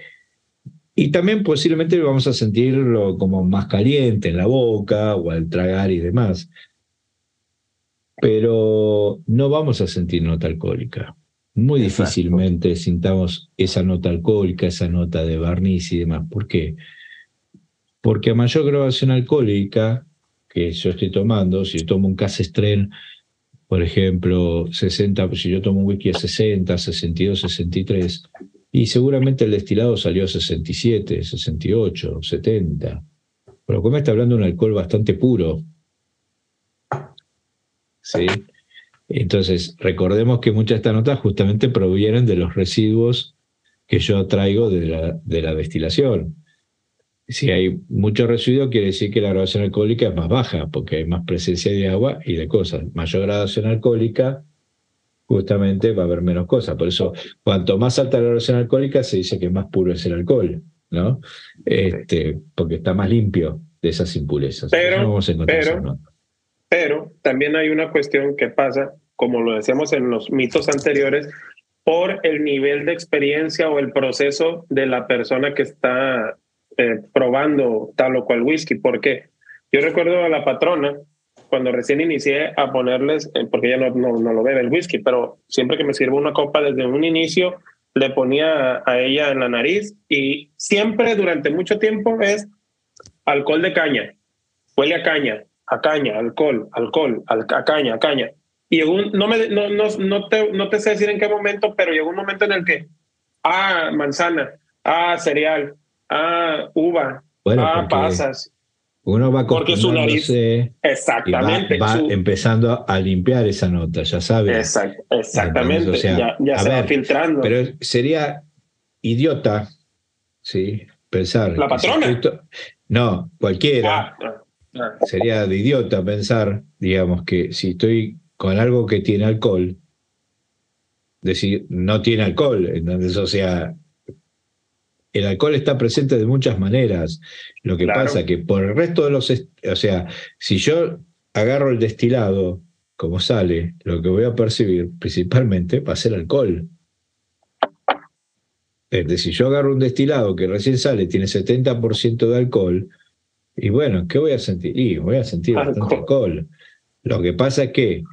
y también posiblemente vamos a sentirlo como más caliente en la boca o al tragar y demás. Pero no vamos a sentir nota alcohólica. Muy difícilmente sintamos esa nota alcohólica, esa nota de barniz y demás. ¿Por qué? Porque a mayor graduación alcohólica que yo estoy tomando, si yo tomo un Casestren, por ejemplo, 60, si yo tomo un whisky a 60, 62, 63, y seguramente el destilado salió a 67, 68, 70. Pero como está hablando de un alcohol bastante puro. ¿Sí? Entonces, recordemos que muchas de estas notas justamente provienen de los residuos que yo traigo de la, de la destilación. Si hay mucho residuo, quiere decir que la graduación alcohólica es más baja, porque hay más presencia de agua y de cosas. Mayor graduación alcohólica, justamente va a haber menos cosas. Por eso, cuanto más alta la graduación alcohólica, se dice que más puro es el alcohol, ¿no? Este, porque está más limpio de esas impurezas. Pero, pero, pero también hay una cuestión que pasa, como lo decíamos en los mitos anteriores, por el nivel de experiencia o el proceso de la persona que está eh, probando tal o cual whisky. Porque yo recuerdo a la patrona cuando recién inicié a ponerles, eh, porque ella no, no, lo bebe el whisky, pero siempre que me sirvo una copa desde un inicio, le ponía a ella en la nariz y siempre durante mucho tiempo es alcohol de caña, huele a caña, a caña, alcohol, alcohol, a caña, a caña. Y no, me, no, no, no, te, no te sé decir en qué momento, pero llegó un momento en el que, ah, manzana, ah, cereal, ah, uva, ah, pasas. Uno va Porque su nariz. Exactamente. va, empezando a limpiar esa nota, ya sabe. exactamente. ya, se va filtrando. Pero sería idiota, ¿sí? pensar. ¿La patrona? no, cualquiera. Ah, Sería de idiota pensar, digamos, que si estoy con algo que tiene alcohol, decir, no tiene alcohol, entonces, o sea, el alcohol está presente de muchas maneras. Lo que pasa que por el resto de los, o sea, si yo agarro el destilado como sale, lo que voy a percibir principalmente va a ser alcohol. Es decir, yo agarro un destilado que recién sale, tiene 70% de alcohol, y bueno, ¿qué voy a sentir? Y voy a sentir bastante alcohol. Lo que pasa es que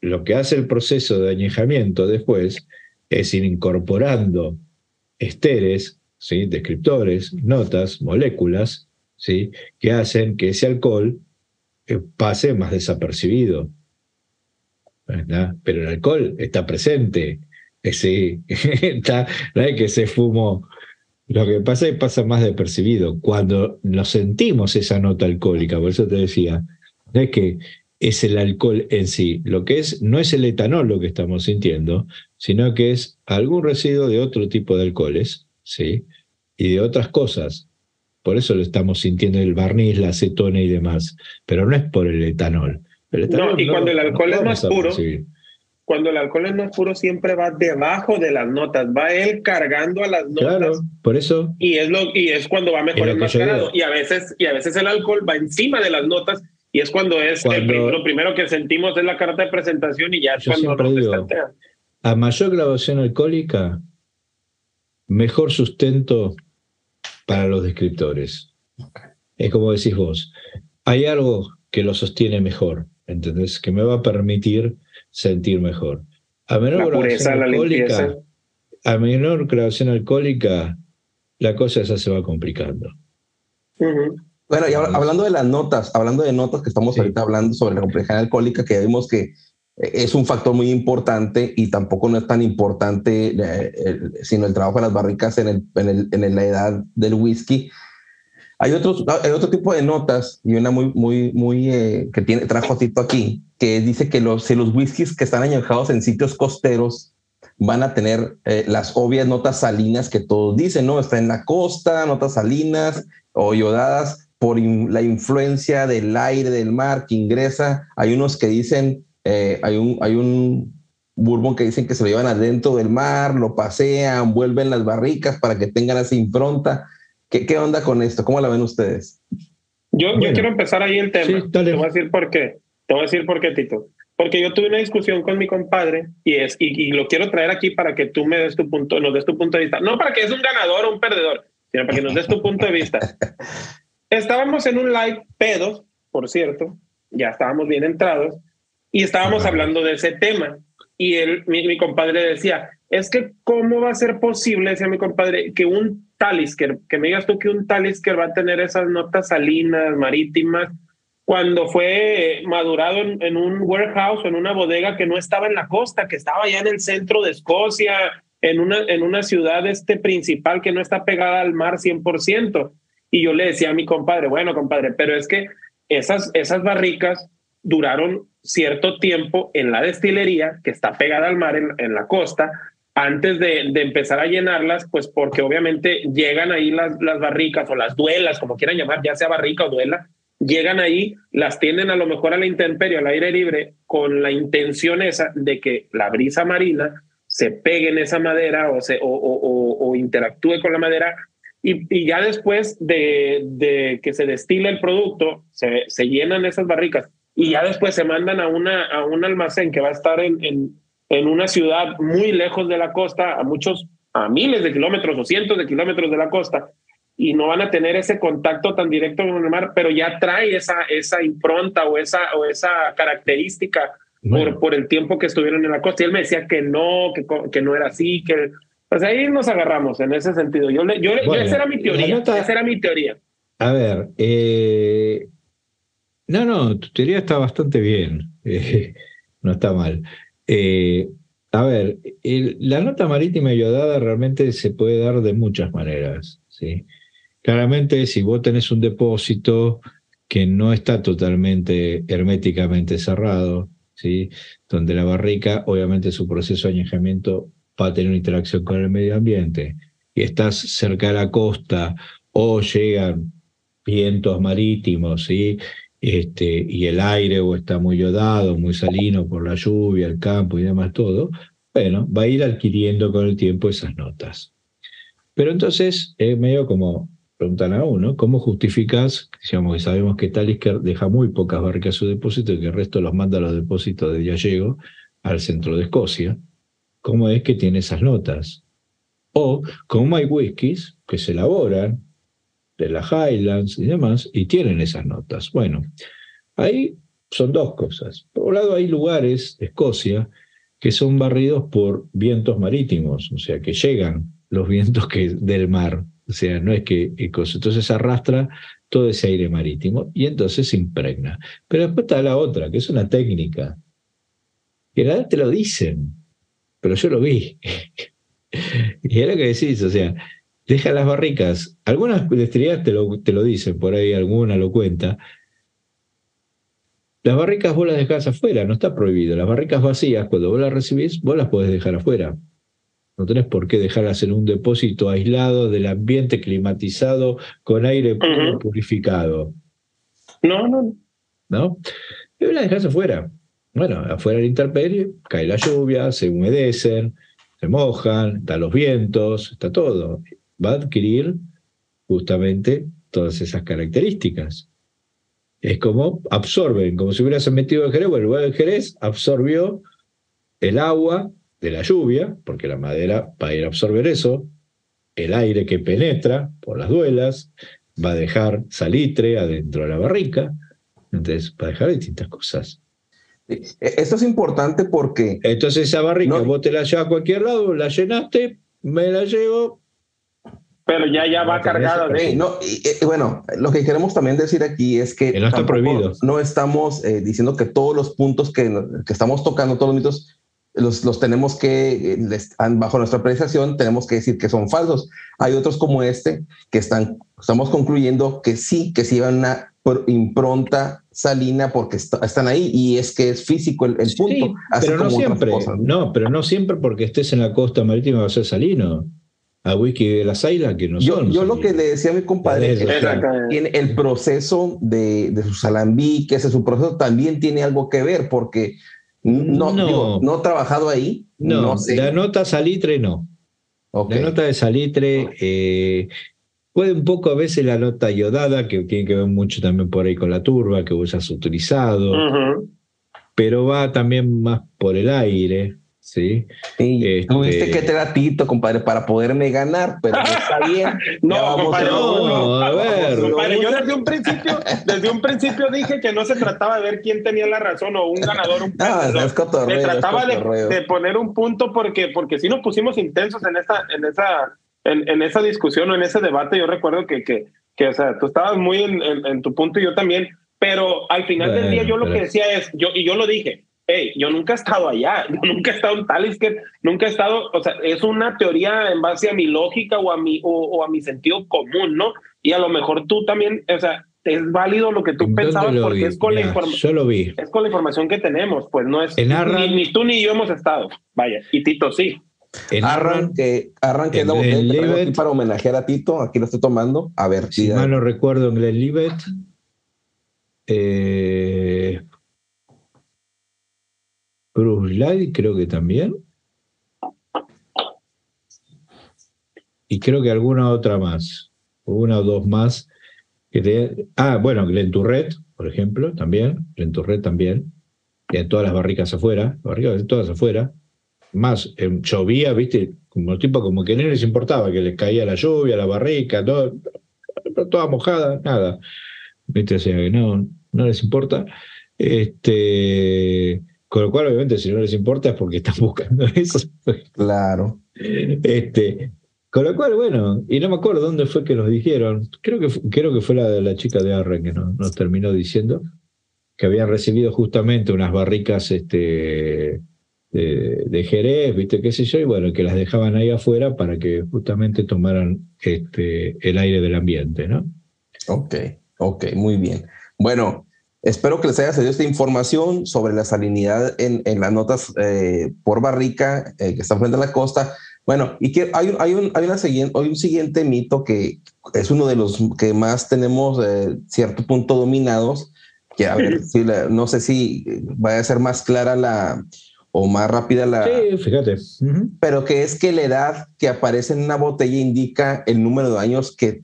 lo que hace el proceso de añejamiento después es ir incorporando esteres, ¿sí? descriptores, notas, moléculas, ¿sí? que hacen que ese alcohol eh, pase más desapercibido. Pero el alcohol está presente, ese, está, no hay que se fumo. Lo que pasa es que pasa más desapercibido. Cuando nos sentimos esa nota alcohólica, por eso te decía, no es que es el alcohol en sí. Lo que es, no es el etanol lo que estamos sintiendo, sino que es algún residuo de otro tipo de alcoholes, ¿sí? Y de otras cosas. Por eso lo estamos sintiendo el barniz, la acetona y demás. Pero no es por el etanol. no, y cuando el alcohol es más puro, cuando el alcohol es más puro siempre va debajo de las notas, va él cargando a las notas. Claro, por eso. Y es lo y es cuando va mejor enmascarado y a veces y a veces el alcohol va encima de las notas y es cuando es lo primero que sentimos es la carta de presentación y ya es cuando nos A mayor graduación alcohólica, mejor sustento para los descriptores. Es como decís vos, hay algo que lo sostiene mejor, ¿entendés? Que me va a permitir sentir mejor. A menor graduación alcohólica, a menor graduación alcohólica, la cosa esa se va complicando. Bueno, y hablando de las notas, hablando de notas que estamos ahorita hablando sobre la complejidad alcohólica, que vimos que eh, es un factor muy importante y tampoco no es tan importante eh, sino el trabajo de las barricas en, el, en, el, en, la edad del whisky. Hay, otros, hay otro tipo de notas y una muy, muy, muy eh, que tiene, trajo Tito aquí, que dice que los, si los whiskies que están añejados en sitios costeros van a tener las obvias notas salinas que todos dicen, ¿no? Está en la costa, notas salinas o yodadas, por la influencia del aire, del mar que ingresa. Hay unos que dicen, eh, hay, un, hay un bourbon que dicen que se lo llevan adentro del mar, lo pasean, vuelven las barricas para que tengan esa impronta. ¿Qué, qué onda con esto? ¿Cómo la ven ustedes? Yo, yo quiero empezar ahí el tema. te voy a decir por qué. Te voy a decir por qué, Tito. Porque yo tuve una discusión con mi compadre y, es, y, y, lo quiero traer aquí para que tú me des tu punto, nos des tu punto de vista. No para que es un ganador o un perdedor, sino para que nos des tu punto de vista. Estábamos en un live pedos, por cierto, ya estábamos bien entrados, y estábamos hablando de ese tema. Y él, mi, compadre decía, es que cómo va a ser posible, decía mi compadre, que un Talisker, que me digas tú que un Talisker va a tener esas notas salinas, marítimas, cuando fue madurado en, un warehouse en una bodega que no estaba en la costa, que estaba ya en el centro de Escocia, en una, en una ciudad este principal que no está pegada al mar 100%. Y yo le decía a mi compadre, bueno, compadre, pero es que esas, esas barricas duraron cierto tiempo en la destilería que está pegada al mar en, la costa antes de, de, empezar a llenarlas, pues porque obviamente llegan ahí las, las barricas o las duelas, como quieran llamar, ya sea barrica o duela, llegan ahí, las tienen a lo mejor a la intemperie, al aire libre, con la intención esa de que la brisa marina se pegue en esa madera o, se, o, o, o interactúe con la madera y, ya después de, que se destile el producto, se, se, llenan esas barricas y ya después se mandan a, una, a un almacén que va a estar en, en, una ciudad muy lejos de la costa, a muchos, a miles de kilómetros o cientos de kilómetros de la costa, y no van a tener ese contacto tan directo con el mar, pero ya trae esa, esa impronta o esa, o esa característica por, por el tiempo que estuvieron en la costa. Y él me decía que no, que, que no era así, que pues ahí nos agarramos en ese sentido. Yo, yo, esa era mi teoría. esa era mi teoría. A ver, eh, no, no, tu teoría está bastante bien. No está mal. Eh, a ver, la nota marítima ayudada realmente se puede dar de muchas maneras. ¿sí? Claramente, si vos tenés un depósito que no está totalmente herméticamente cerrado, ¿sí? donde la barrica, obviamente su proceso de añejamiento va a tener una interacción con el medio ambiente y estás cerca de la costa o llegan vientos marítimos ¿sí? Este, y el aire o está muy yodado, muy salino por la lluvia, el campo y demás todo, bueno, va a ir adquiriendo con el tiempo esas notas. Pero entonces es medio como preguntan a uno, ¿cómo justificas, digamos que sabemos que Talisker deja muy pocas barricas a su depósito y que el resto los manda a los depósitos de Gallego al centro de Escocia? ¿Cómo es que tiene esas notas? O como hay whiskies que se elaboran de las Highlands y demás y tienen esas notas. Bueno, ahí son dos cosas. Por un lado hay lugares de Escocia que son barridos por vientos marítimos, o sea, que llegan los vientos que, del mar o sea, no es que entonces arrastra todo ese aire marítimo y entonces se impregna. Pero después está la otra, que es una técnica. Que la te lo dicen, pero yo lo vi. y es lo que decís, o sea, deja las barricas. Algunas destilerías te lo, te lo dicen, por ahí alguna lo cuenta. Las barricas vos las dejás afuera, no está prohibido. Las barricas vacías, cuando vos las recibís, vos las podés dejar afuera. No tenés por qué dejarlas en un depósito aislado del ambiente climatizado con aire purificado. No, no. ¿No? Y la dejas afuera. Bueno, afuera del intemperie, cae la lluvia, se humedecen, se mojan, están los vientos, está todo. Va a adquirir justamente todas esas características. Es como absorben, como si hubieras metido el Jerez, bueno, el lugar del Jerez absorbió el agua de la lluvia, porque la madera va a ir a absorber eso, el aire que penetra por las duelas, va a dejar salitre adentro de la barrica, entonces va a dejar distintas cosas. E, esto es importante porque... Entonces esa barrica vos te la llevas a cualquier lado, la llenaste, me la llevo. Pero ya, ya va cargada de... No, y, bueno, lo que queremos también decir aquí es que... no está prohibido. No estamos eh, diciendo que todos los puntos que, que estamos tocando, todos los mitos, los, los tenemos que, bajo nuestra apreciación, tenemos que decir que son falsos. Hay otros como este que están, estamos concluyendo que sí, que sí van una impronta salina porque están ahí y es que es físico el, punto. pero no siempre, ¿no? pero no siempre porque estés en la costa marítima va a ser salino. A wiki de las que no yo, son. Yo lo que le decía a mi compadre es que el proceso de, de sus alambiques, su proceso también tiene algo que ver porque no, no, no he trabajado ahí. No, la nota salitre no. La nota de salitre eh, puede un poco a veces la nota iodada, que tiene que ver mucho también por ahí con la turba que vos has utilizado, pero va también más por el aire. ¿Sí? este... Tuviste que te Tito, compadre, para poderme ganar, pero está bien. no, compadre, no, a ver. Compadre, yo desde un, principio, desde un principio dije que no se trataba de ver quién tenía la razón o un ganador, un no, es cotorreo, Se trataba de, de, poner un punto porque, porque si nos pusimos intensos en esa, en esa, en, en esa discusión o en ese debate. Yo recuerdo que, que, que o sea, tú estabas muy en, en, tu punto y yo también, pero al final del día yo lo que decía es, yo, y yo lo dije, yo nunca he estado allá, yo nunca he estado en Talisker, nunca he estado, o sea, es una teoría en base a mi lógica o a mi, o, a mi sentido común, ¿no? Y a lo mejor tú también, o sea, es válido lo que tú pensabas porque es con la información. Yo lo vi. Es con la información que tenemos, pues no es. ni, tú ni yo hemos estado. Vaya, y Tito sí. En Arran, que, Arran, que es para homenajear a Tito, aquí lo estoy tomando. A ver si. mal no recuerdo, en Glenlivet. Eh, Bruce Light creo que también. Y creo que alguna otra más. Una o dos más. Ah, bueno, Glen Turret, por ejemplo, también. Glen Turret también. en todas las barricas afuera. Barricas todas afuera. Más, llovía, viste, como tipo como que no les importaba que les caía la lluvia, la barrica, todo, toda mojada, nada. Viste, o sea que no, no les importa. Este, con lo cual, obviamente, si no les importa es porque están buscando eso. Claro. Este, con lo cual, bueno, y no me acuerdo dónde fue que los dijeron. Creo que, creo que fue la, la chica de Arren que nos, nos, terminó diciendo que habían recibido justamente unas barricas este, de, de, Jerez, viste, qué sé yo, y bueno, que las dejaban ahí afuera para que justamente tomaran este, el aire del ambiente, ¿no? Ok, ok, muy bien. Bueno, Espero que les haya salido esta información sobre la salinidad en, las notas eh, por barrica eh, que están frente a la costa. Bueno, y que hay, hay, un, hay, una siguiente, hay un siguiente mito que es uno de los que más tenemos eh, cierto punto dominados, que a ver, si no sé si vaya a ser más clara la o más rápida la... Sí, fíjate. Pero que es que la edad que aparece en una botella indica el número de años que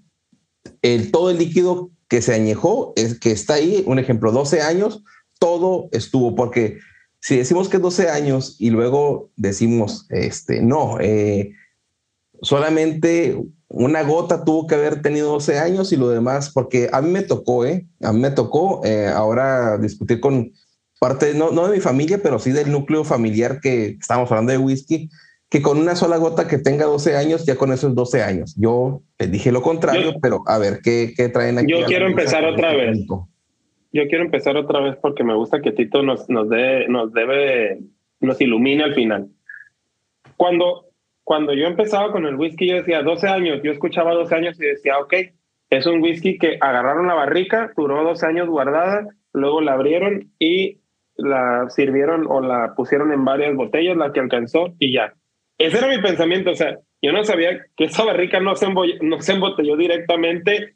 el, todo el líquido que se añejó, es que está ahí, un ejemplo, 12 años, todo estuvo, porque si decimos que 12 años y luego decimos, este, no, eh, solamente una gota tuvo que haber tenido 12 años y lo demás, porque a mí me tocó, ¿eh? A mí me tocó eh, ahora discutir con parte, no, no de mi familia, pero sí del núcleo familiar que estamos hablando de whisky, que con una sola gota que tenga 12 años, ya con eso es 12 años. Yo dije lo contrario, pero a ver, ¿qué, qué traen aquí? Yo quiero empezar otra vez yo quiero empezar otra vez porque me gusta que Tito nos, nos, de, nos debe, nos ilumine al final. Cuando, cuando yo empezaba con el whisky, yo decía 12 años, yo escuchaba 12 años y decía, ok, es un whisky que agarraron la barrica, duró 12 años guardada, luego la abrieron y la sirvieron o la pusieron en varias botellas, la que alcanzó y ya. Ese era mi pensamiento, o sea, yo no sabía que esa barrica no se, no se embotelló directamente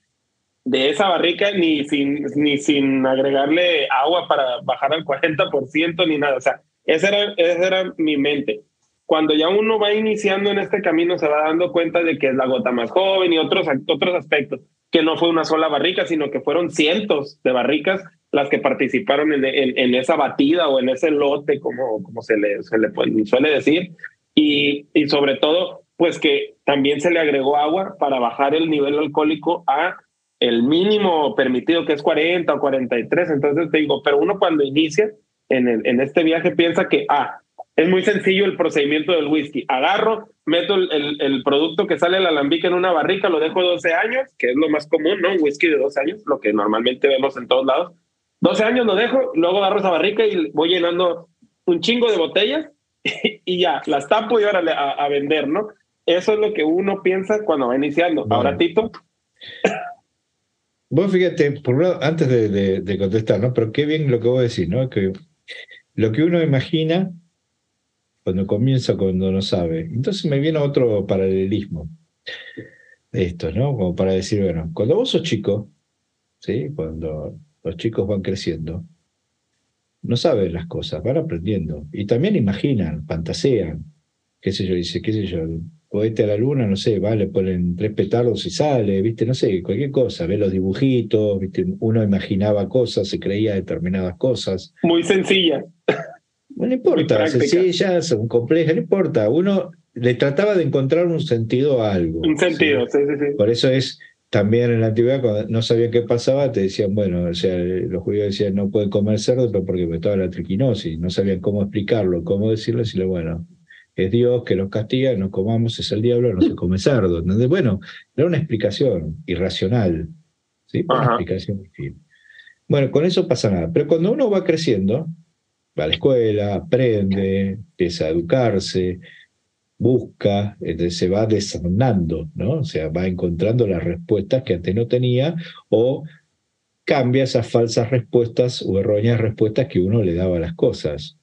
de esa barrica ni sin, ni sin agregarle agua para bajar al 40% ni nada. O sea, esa era, esa era mi mente. Cuando ya uno va iniciando en este camino, se va dando cuenta de que es la gota más joven y otros, otros aspectos, que no fue una sola barrica, sino que fueron cientos de barricas las que participaron en, en, esa batida o en ese lote, como, como se, le, se le suele decir. Y, y sobre todo, pues que también se le agregó agua para bajar el nivel alcohólico a el mínimo permitido que es 40 o 43. Entonces te digo, pero uno cuando inicia en, el, en este viaje piensa que, ah, es muy sencillo el procedimiento del whisky. Agarro, meto el, el, producto que sale del alambique en una barrica, lo dejo 12 años, que es lo más común, ¿no? Un whisky de 12 años, lo que normalmente vemos en todos lados. 12 años lo dejo, luego agarro esa barrica y voy llenando un chingo de botellas y ya, las tapo y ahora a, a, vender, ¿no? Eso es lo que uno piensa cuando va iniciando. Ahora, Tito. Vos fíjate, por un lado, antes de, contestar, ¿no? Pero qué bien lo que vos decís, ¿no? Que lo que uno imagina cuando comienza, cuando no sabe. Entonces me viene otro paralelismo de esto, ¿no? Como para decir, bueno, cuando vos sos chico, ¿sí? Cuando los chicos van creciendo, no saben las cosas, van aprendiendo. Y también imaginan, fantasean, qué sé yo, dice, qué sé yo, cohete a la luna, no sé, va, le ponen tres petardos y sale, viste, no sé, cualquier cosa, ve los dibujitos, viste, uno imaginaba cosas, se creía determinadas cosas. Muy sencilla. No importa, sencillas, son complejas, no importa, uno le trataba de encontrar un sentido a algo. Un sentido, sí, sí, sí. Por eso es también en la antigüedad, cuando no sabían qué pasaba, te decían, bueno, o sea, los judíos decían, no pueden comer cerdo, pero porque estaba la triquinosis, no sabían cómo explicarlo, cómo decirlo, decirle, bueno, es Dios que los castiga, no comamos, es el diablo, no se come cerdo. ¿entendés? Bueno, era una explicación irracional. ¿sí? Una explicación Bueno, con eso pasa nada. Pero cuando uno va creciendo, va a la escuela, aprende, empieza a educarse, busca, se va desarmando, ¿no? O sea, va encontrando las respuestas que antes no tenía o cambia esas falsas respuestas o erróneas respuestas que uno le daba a las cosas.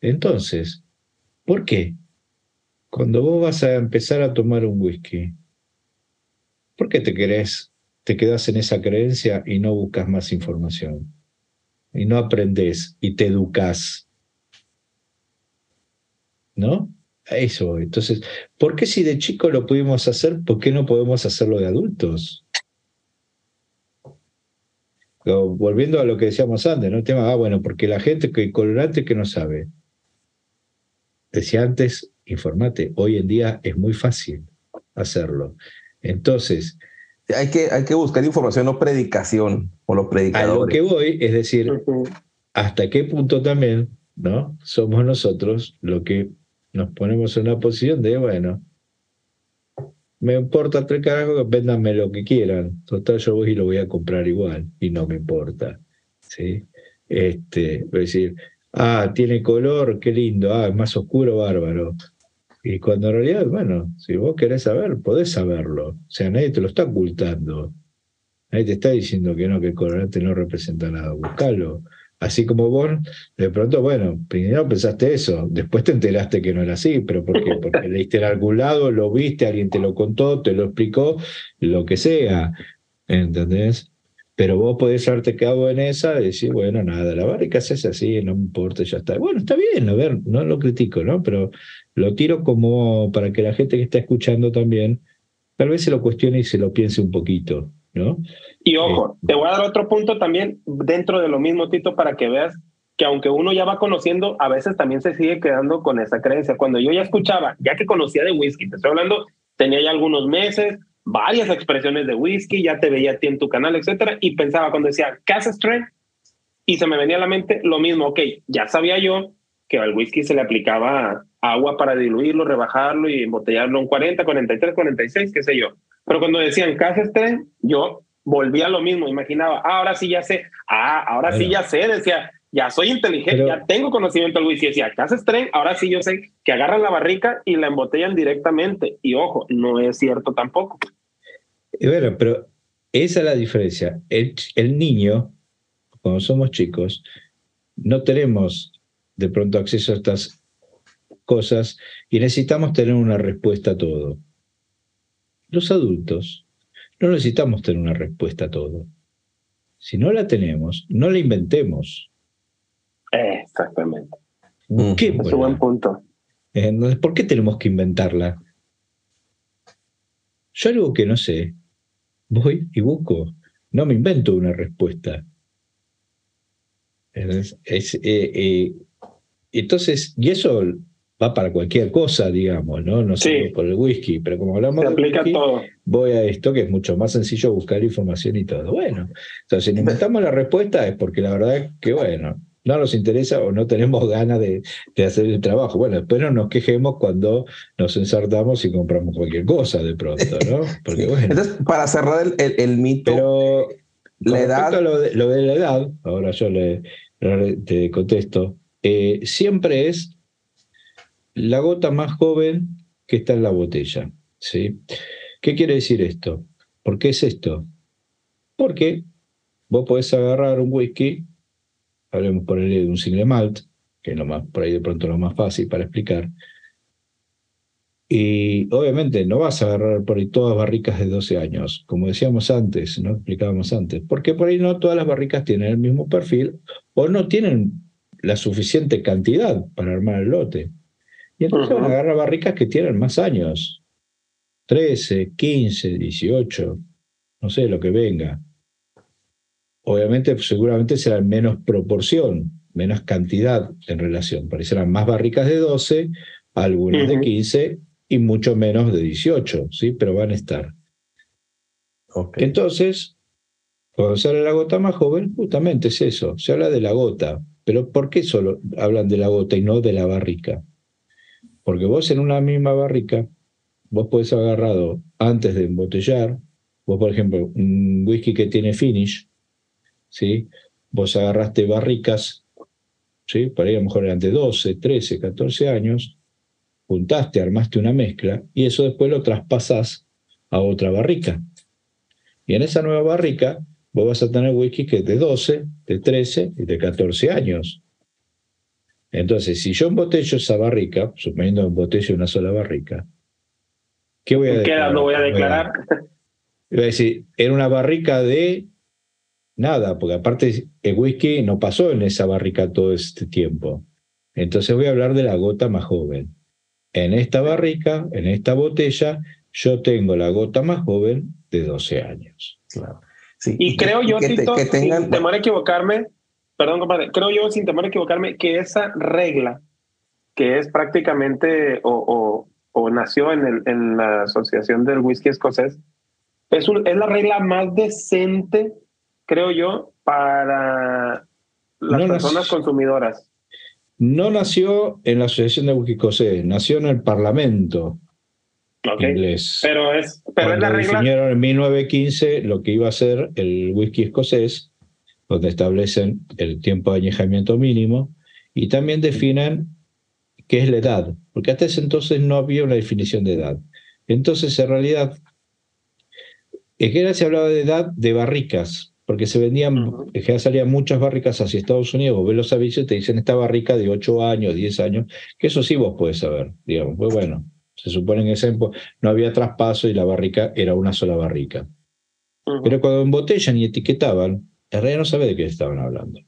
Entonces, ¿Por qué? Cuando vos vas a empezar a tomar un whisky, ¿por qué te te quedas en esa creencia y no buscas más información? Y no aprendes y te educas. ¿No? Eso. Entonces, ¿por qué si de chico lo pudimos hacer, por qué no podemos hacerlo de adultos? Volviendo a lo que decíamos antes, ¿no? El tema, ah, bueno, porque la gente que colorante que no sabe decía antes, informate. Hoy en día es muy fácil hacerlo. Entonces. Hay que, hay que buscar información, o predicación, o los predicadores. A lo que voy, es decir, hasta qué punto también, ¿no? Somos nosotros lo que nos ponemos en una posición de, bueno, me importa tres carajos véndanme lo que quieran. Total, yo voy y lo voy a comprar igual, y no me importa. ¿sí? Este, es decir, ah, tiene color, qué lindo, ah, es más oscuro, bárbaro. Y cuando en realidad, bueno, si vos querés saber, podés saberlo. O sea, nadie te lo está ocultando. Nadie te está diciendo que no, que el colorante no representa nada. Buscalo. Así como vos, de pronto, bueno, primero pensaste eso, después te enteraste que no era así, pero ¿por qué? Porque leíste en algún lado, lo viste, alguien te lo contó, te lo explicó, lo que sea, ¿entendés? Pero vos podés haberte quedado en esa y decir, bueno, nada, la barrica se hace así, no me importa, ya está. Bueno, está bien, a ver, no lo critico, ¿no? Pero lo tiro como para que la gente que está escuchando también, tal vez se lo cuestione y se lo piense un poquito, ¿no? Y ojo, te voy a dar otro punto también dentro de lo mismo, Tito, para que veas que aunque uno ya va conociendo, a veces también se sigue quedando con esa creencia. Cuando yo ya escuchaba, ya que conocía de whisky, te estoy hablando, tenía ya algunos meses, varias expresiones de whisky, ya te veía a ti en tu canal, etcétera, y pensaba cuando decía Casa Strength, y se me venía a la mente lo mismo, ok, ya sabía yo que al whisky se le aplicaba agua para diluirlo, rebajarlo y embotellarlo en 40, 43, 46, qué sé yo. Pero cuando decían Casa Strength, yo volvía a lo mismo, imaginaba, ah, ahora sí ya sé, ah, ahora sí ya sé, decía, ya soy inteligente, ya tengo conocimiento del whisky, decía, casa tren, ahora sí yo sé que agarran la barrica y la embotellan directamente, y ojo, no es cierto tampoco. Bueno, pero esa es la diferencia. El, el niño, cuando somos chicos, no tenemos de pronto acceso a estas cosas y necesitamos tener una respuesta a todo. Los adultos no necesitamos tener una respuesta a todo. Si no la tenemos, no la inventemos. Exactamente. ¿Qué, es un buen punto. Entonces, ¿por qué tenemos que inventarla? Yo algo que no sé, voy y busco. No me invento una respuesta. Es, eh, eh, entonces, y eso va para cualquier cosa, digamos, ¿no? No solo por el whisky, pero como hablamos de whisky, voy a esto que es mucho más sencillo buscar información y todo. Bueno, entonces si inventamos la respuesta es porque la verdad es que, bueno, no nos interesa o no tenemos ganas de, hacer el trabajo. Bueno, después no nos quejemos cuando nos ensartamos y compramos cualquier cosa de pronto, ¿no? Porque, bueno. Entonces, para cerrar el, el, mito, pero la edad... Lo de, lo de, la edad, ahora yo le, te contesto, eh, siempre es la gota más joven que está en la botella. ¿sí? ¿Qué quiere decir esto? ¿Por qué es esto? Porque vos podés agarrar un whisky, hablemos por ahí de un single malt, que es lo más, por ahí de pronto lo más fácil para explicar, y obviamente no vas a agarrar por ahí todas barricas de 12 años, como decíamos antes, no explicábamos antes, porque por ahí no todas las barricas tienen el mismo perfil o no tienen la suficiente cantidad para armar el lote. Y entonces van a agarrar barricas que tienen más años. 13, 15, 18, no sé, lo que venga. Obviamente, seguramente serán menos proporción, menos cantidad en relación. Parecerán más barricas de 12, algunas de 15 y mucho menos de 18, ¿sí? Pero van a estar. Entonces, cuando sale la gota más joven, justamente es eso, se habla de la gota. Pero ¿por qué solo hablan de la gota y no de la barrica? Porque vos en una misma barrica, vos podés agarrado antes de embotellar, vos por ejemplo, un whisky que tiene finish, ¿sí? vos agarraste barricas, ¿sí? para ir a lo mejor eran de 12, 13, 14 años, juntaste, armaste una mezcla y eso después lo traspasás a otra barrica. Y en esa nueva barrica vos vas a tener whisky que es de 12, de 13 y de 14 años. Entonces, si yo embotello esa barrica, suponiendo que embotello una sola barrica, ¿qué voy a declarar? ¿Qué voy a declarar? Voy a decir, era una barrica de nada, porque aparte el whisky no pasó en esa barrica todo este tiempo. Entonces voy a hablar de la gota más joven. En esta barrica, en esta botella, yo tengo la gota más joven de 12 años. Claro. Y creo yo, Tito, sin temor a equivocarme, perdón, compadre, creo yo, sin temor a equivocarme, que esa regla, que es prácticamente, o, o, nació en, el, en la Asociación del Whisky Escocés, es, es la regla más decente, creo yo, para las personas consumidoras. No nació en la Asociación del Whisky Escocés, nació en el Parlamento inglés. Pero es, pero es la regla. Definieron en 1915 lo que iba a ser el whisky escocés donde establecen el tiempo de añejamiento mínimo y también definen qué es la edad, porque hasta ese entonces no había una definición de edad. Entonces, en realidad, es que se hablaba de edad de barricas, porque se vendían, en general salían muchas barricas hacia Estados Unidos, vos ves los avisos y te dicen esta barrica de 8 años, 10 años, que eso sí vos podés saber, digamos. Pues bueno, se supone en ese tiempo no había traspaso y la barrica era una sola barrica. Pero cuando embotellan y etiquetaban, en realidad no sabe de qué estaban hablando.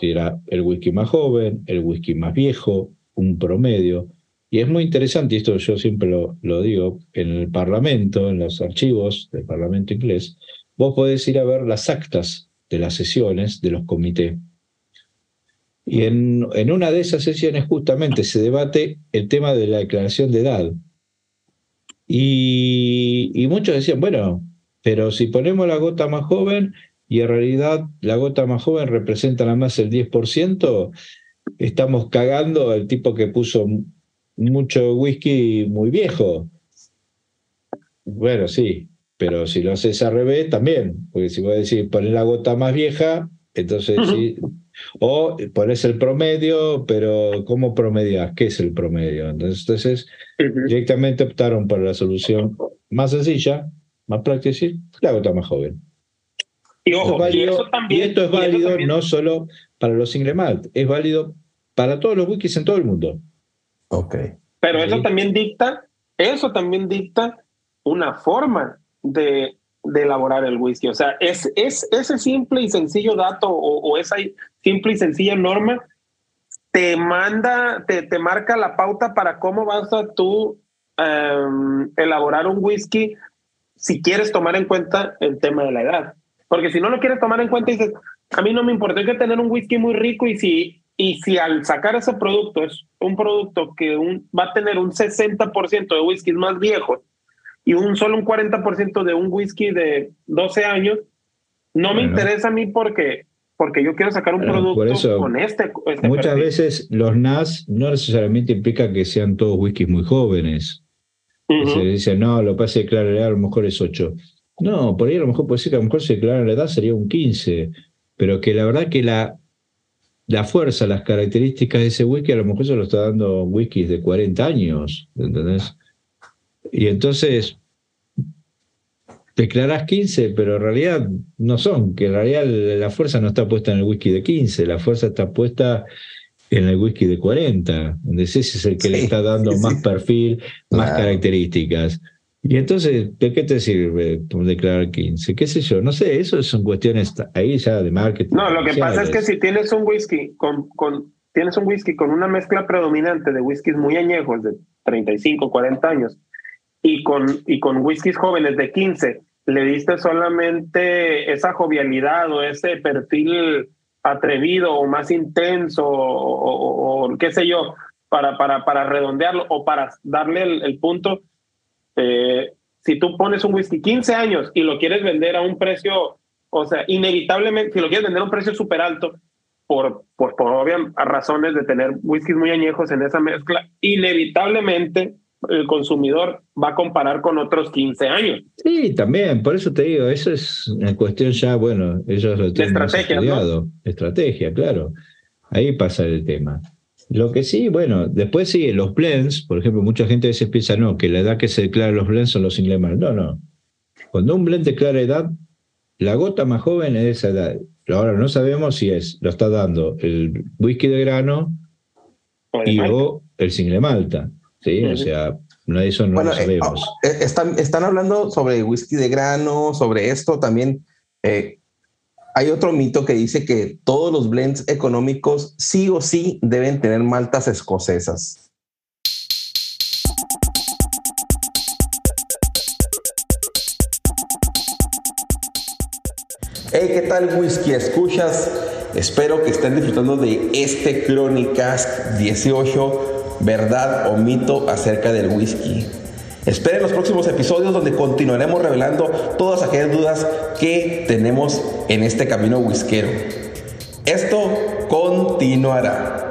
Si era el whisky más joven, el whisky más viejo, un promedio. Y es muy interesante, y esto yo siempre lo, digo, en el Parlamento, en los archivos del Parlamento inglés, vos podés ir a ver las actas de las sesiones de los comités. Y en, en, una de esas sesiones justamente se debate el tema de la declaración de edad. Y, muchos decían, bueno, pero si ponemos la gota más joven y en realidad la gota más joven representa nada más el 10%, estamos cagando al tipo que puso mucho whisky muy viejo. Bueno, sí, pero si lo haces al revés, también, porque si voy a decir poner la gota más vieja, entonces sí. O pones el promedio, pero ¿cómo promedias? ¿Qué es el promedio? Entonces, directamente optaron por la solución más sencilla, más práctica, la gota más joven. Y ojo, y, esto es válido no solo para los single malt, es válido para todos los wikis en todo el mundo. Ok. Pero eso también dicta, eso también dicta una forma de, de, elaborar el whisky. O sea, es, es ese simple y sencillo dato o, esa simple y sencilla norma te manda, te, te marca la pauta para cómo vas a tú em, elaborar un whisky si quieres tomar en cuenta el tema de la edad. Porque si no lo quieres tomar en cuenta, dices, a mí no me importa, hay que tener un whisky muy rico y si, y si al sacar ese producto es un producto que un, va a tener un 60% de whiskies más viejos y un solo un 40% de un whisky de 12 años, no me interesa a mí porque porque yo quiero sacar un producto con este, este muchas veces los NAS no necesariamente implica que sean todos whiskies muy jóvenes. Se dice, no, lo que pasa es que claro, a lo mejor es 8. No, por ahí a lo mejor puede ser que a lo mejor si declara la edad sería un 15, pero que la verdad que la, la fuerza, las características de ese whisky a lo mejor se lo está dando whiskies de 40 años, ¿entendés? Y entonces declarás 15, pero en realidad no son, que en realidad la fuerza no está puesta en el whisky de 15, la fuerza está puesta en el whisky de 40, ese es el que le está dando más perfil, más características. Y entonces, ¿de qué te sirve declarar 15? ¿Qué sé yo? No sé, eso son cuestiones ahí ya de marketing. No, lo que pasa es que si tienes un whisky con, con, tienes un whisky con una mezcla predominante de whiskies muy añejos de 35, 40 años y con, y con whiskies jóvenes de 15, le diste solamente esa jovialidad o ese perfil atrevido o más intenso o, qué sé yo, para, para, para redondearlo o para darle el punto eh, si tú pones un whisky 15 años y lo quieres vender a un precio, o sea, inevitablemente, si lo quieres vender a un precio súper alto, por, por, por obvias razones de tener whiskies muy añejos en esa mezcla, inevitablemente el consumidor va a comparar con otros 15 años. Sí, también, por eso te digo, eso es una cuestión ya, bueno, ellos lo tienen estrategia, estudiado. Estrategia, claro. Ahí pasa el tema. Lo que sí, bueno, después sí, los blends, por ejemplo, mucha gente a veces piensa, no, que la edad que se declara los blends son los single No, no. Cuando un blend declara edad, la gota más joven es esa edad. Ahora no sabemos si es, lo está dando el whisky de grano y o el single malta. ¿sí? O sea, no, eso no lo eh, sabemos. Eh, están, están hablando sobre whisky de grano, sobre esto también. Eh, hay otro mito que dice que todos los blends económicos sí o sí deben tener maltas escocesas. Hey, ¿qué tal whisky escuchas? Espero que estén disfrutando de este Crónicas 18, verdad o mito acerca del whisky. Esperen los próximos episodios donde continuaremos revelando todas aquellas dudas que tenemos en este camino whiskero. Esto continuará.